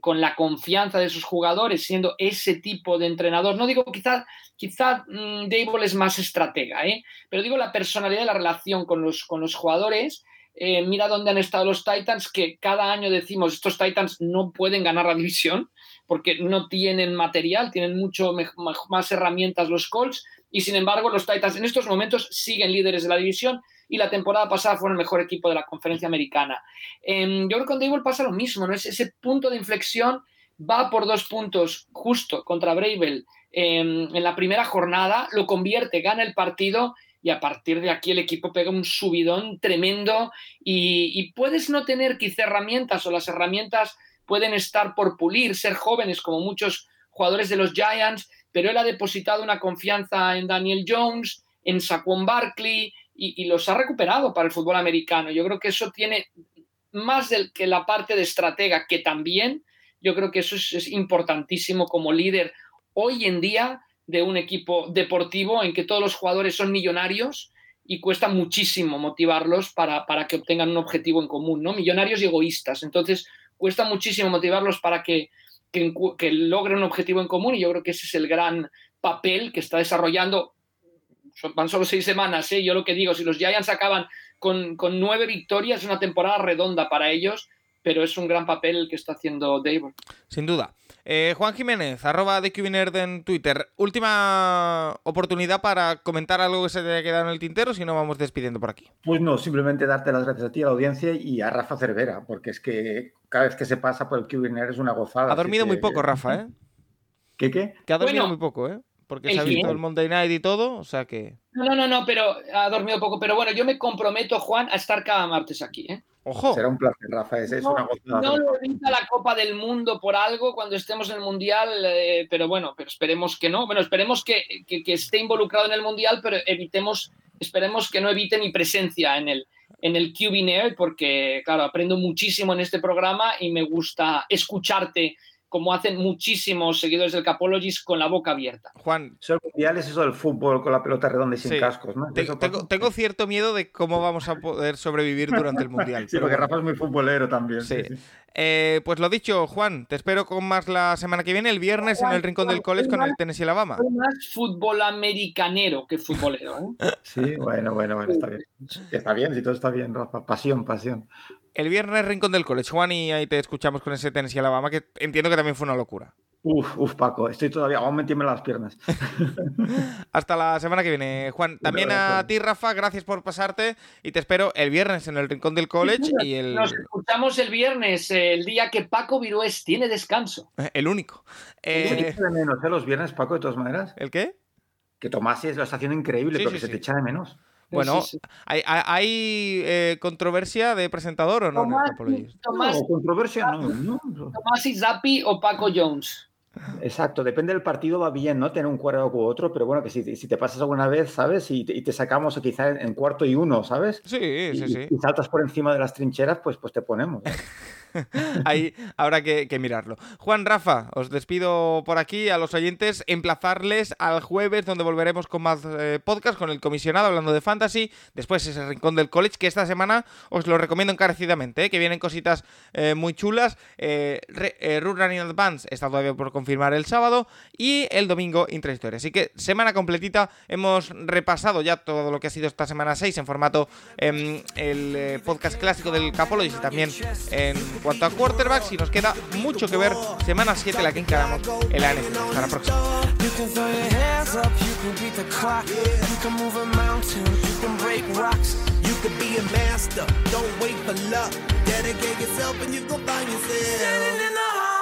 con la confianza de sus jugadores, siendo ese tipo de entrenador, no digo quizás quizá mm, Dable es más estratega, ¿eh? pero digo la personalidad de la relación con los, con los jugadores. eh, mira dónde han estado los Titans, que cada año decimos, estos Titans no pueden ganar la división porque no tienen material, tienen mucho más herramientas los Colts, y sin embargo los Titans en estos momentos siguen líderes de la división y la temporada pasada fueron el mejor equipo de la conferencia americana. Em, yo creo que con Dable pasa lo mismo, ¿no? Es ese punto de inflexión va por dos puntos justo contra Bravel en, en la primera jornada, lo convierte, gana el partido y a partir de aquí el equipo pega un subidón tremendo y, y puedes no tener quizá herramientas o las herramientas pueden estar por pulir, ser jóvenes como muchos jugadores de los Giants, pero él ha depositado una confianza en Daniel Jones, en Saquon Barkley y, los ha recuperado para el fútbol americano. Yo creo que eso tiene más del que la parte de estratega, que también yo creo que eso es, importantísimo como líder hoy en día de un equipo deportivo en que todos los jugadores son millonarios y cuesta muchísimo motivarlos para, para que obtengan un objetivo en común, ¿no? Millonarios y egoístas. Entonces, cuesta muchísimo motivarlos para que, que logren un objetivo en común y yo creo que ese es el gran papel que está desarrollando. Son- Van solo seis semanas, ¿eh? Yo lo que digo, si los Giants acaban con, con nueve victorias, es una temporada redonda para ellos, pero es un gran papel el que está haciendo Dable. Sin duda. Eh, Juan Jiménez, arroba de en Twitter. Última oportunidad para comentar algo que se te haya quedado en el tintero, si no vamos despidiendo por aquí. Pues no, simplemente darte las gracias a ti, a la audiencia y a Rafa Cervera, porque es que cada vez que se pasa por el QBNR es una gozada. Ha dormido que- muy poco, Rafa, ¿eh? ¿Qué qué? Que ha dormido Bueno, muy poco, ¿eh? Porque se ha visto el Monday Night y todo, o sea que... No, no, no, pero ha dormido poco. Pero bueno, yo me comprometo, Juan, a estar cada martes aquí. ¿eh? ¡Ojo! Será un placer, Rafa, es, es No, una gozada. no lo evita la Copa del Mundo por algo cuando estemos en el Mundial, eh, pero bueno, pero esperemos que no. Bueno, esperemos que, que- que esté involucrado en el Mundial, pero evitemos, esperemos que no evite mi presencia en el, en el QB Nerd, porque, claro, aprendo muchísimo en este programa y me gusta escucharte como hacen muchísimos seguidores del Capologist con la boca abierta. Juan, Eso mundial es eso del fútbol con la pelota redonda y sin Sí. cascos, ¿no? te- tengo, cierto miedo de cómo vamos a poder sobrevivir durante el Mundial. Sí, pero porque. Rafa es muy futbolero también. Sí. sí, sí. Eh, pues lo dicho, Juan, te espero con más la semana que viene, el viernes en el Rincón del College con el Tennessee Alabama. Más fútbol americanero que futbolero. ¿eh? Sí, bueno, bueno, bueno, está bien. Está bien, si todo está bien, Rafa. Pasión, pasión. El viernes Rincón del College, Juan, y ahí te escuchamos con ese Tennessee Alabama, que entiendo que también fue una locura. Uf, uf, Paco, estoy todavía, aún me tiemblan las piernas. Hasta la semana que viene, Juan. También a ti, Rafa, gracias por pasarte y te espero el viernes en el Rincón del College y el, Nos escuchamos el viernes, eh, el día que Paco Virués tiene descanso. el único. Se te Eh, echa de menos, ¿eh? Los viernes, Paco, de todas maneras. ¿El qué? Que Tomás lo está haciendo increíble, Sí, pero sí, que se te echa de menos. Bueno, sí, sí. ¿hay, hay- hay, eh, controversia de presentador o no? en el Tomás? Tomás, No, controversia no, no. Tomás y Zappi o Paco Jones. Exacto, depende del partido, va bien, ¿no? Tener un quarterback u otro, pero bueno, que si, si te pasas alguna vez, ¿sabes? Y te, y te sacamos quizá en, en cuarto y uno, ¿sabes? Sí, Y, sí, sí. y saltas por encima de las trincheras, pues, pues te ponemos. Ahí habrá que, que mirarlo. Juan Rafa, os despido por aquí a los oyentes, emplazarles al jueves donde volveremos con más eh, podcast con el comisionado hablando de fantasy, después ese rincón del college que esta semana os lo recomiendo encarecidamente, eh, que vienen cositas eh, muy chulas. Eh, Root Running Advance está todavía por confirmar el sábado y el domingo Intrahistoria. Así que semana completita, hemos repasado ya todo lo que ha sido esta semana 6 en formato em, el eh, podcast clásico del Capologist y también en cuanto a quarterbacks y nos queda mucho que ver semana 7 la que encaramos en la NFL. Hasta la próxima. The be a master, don't wait for luck. Dedicate yourself and you go find yourself.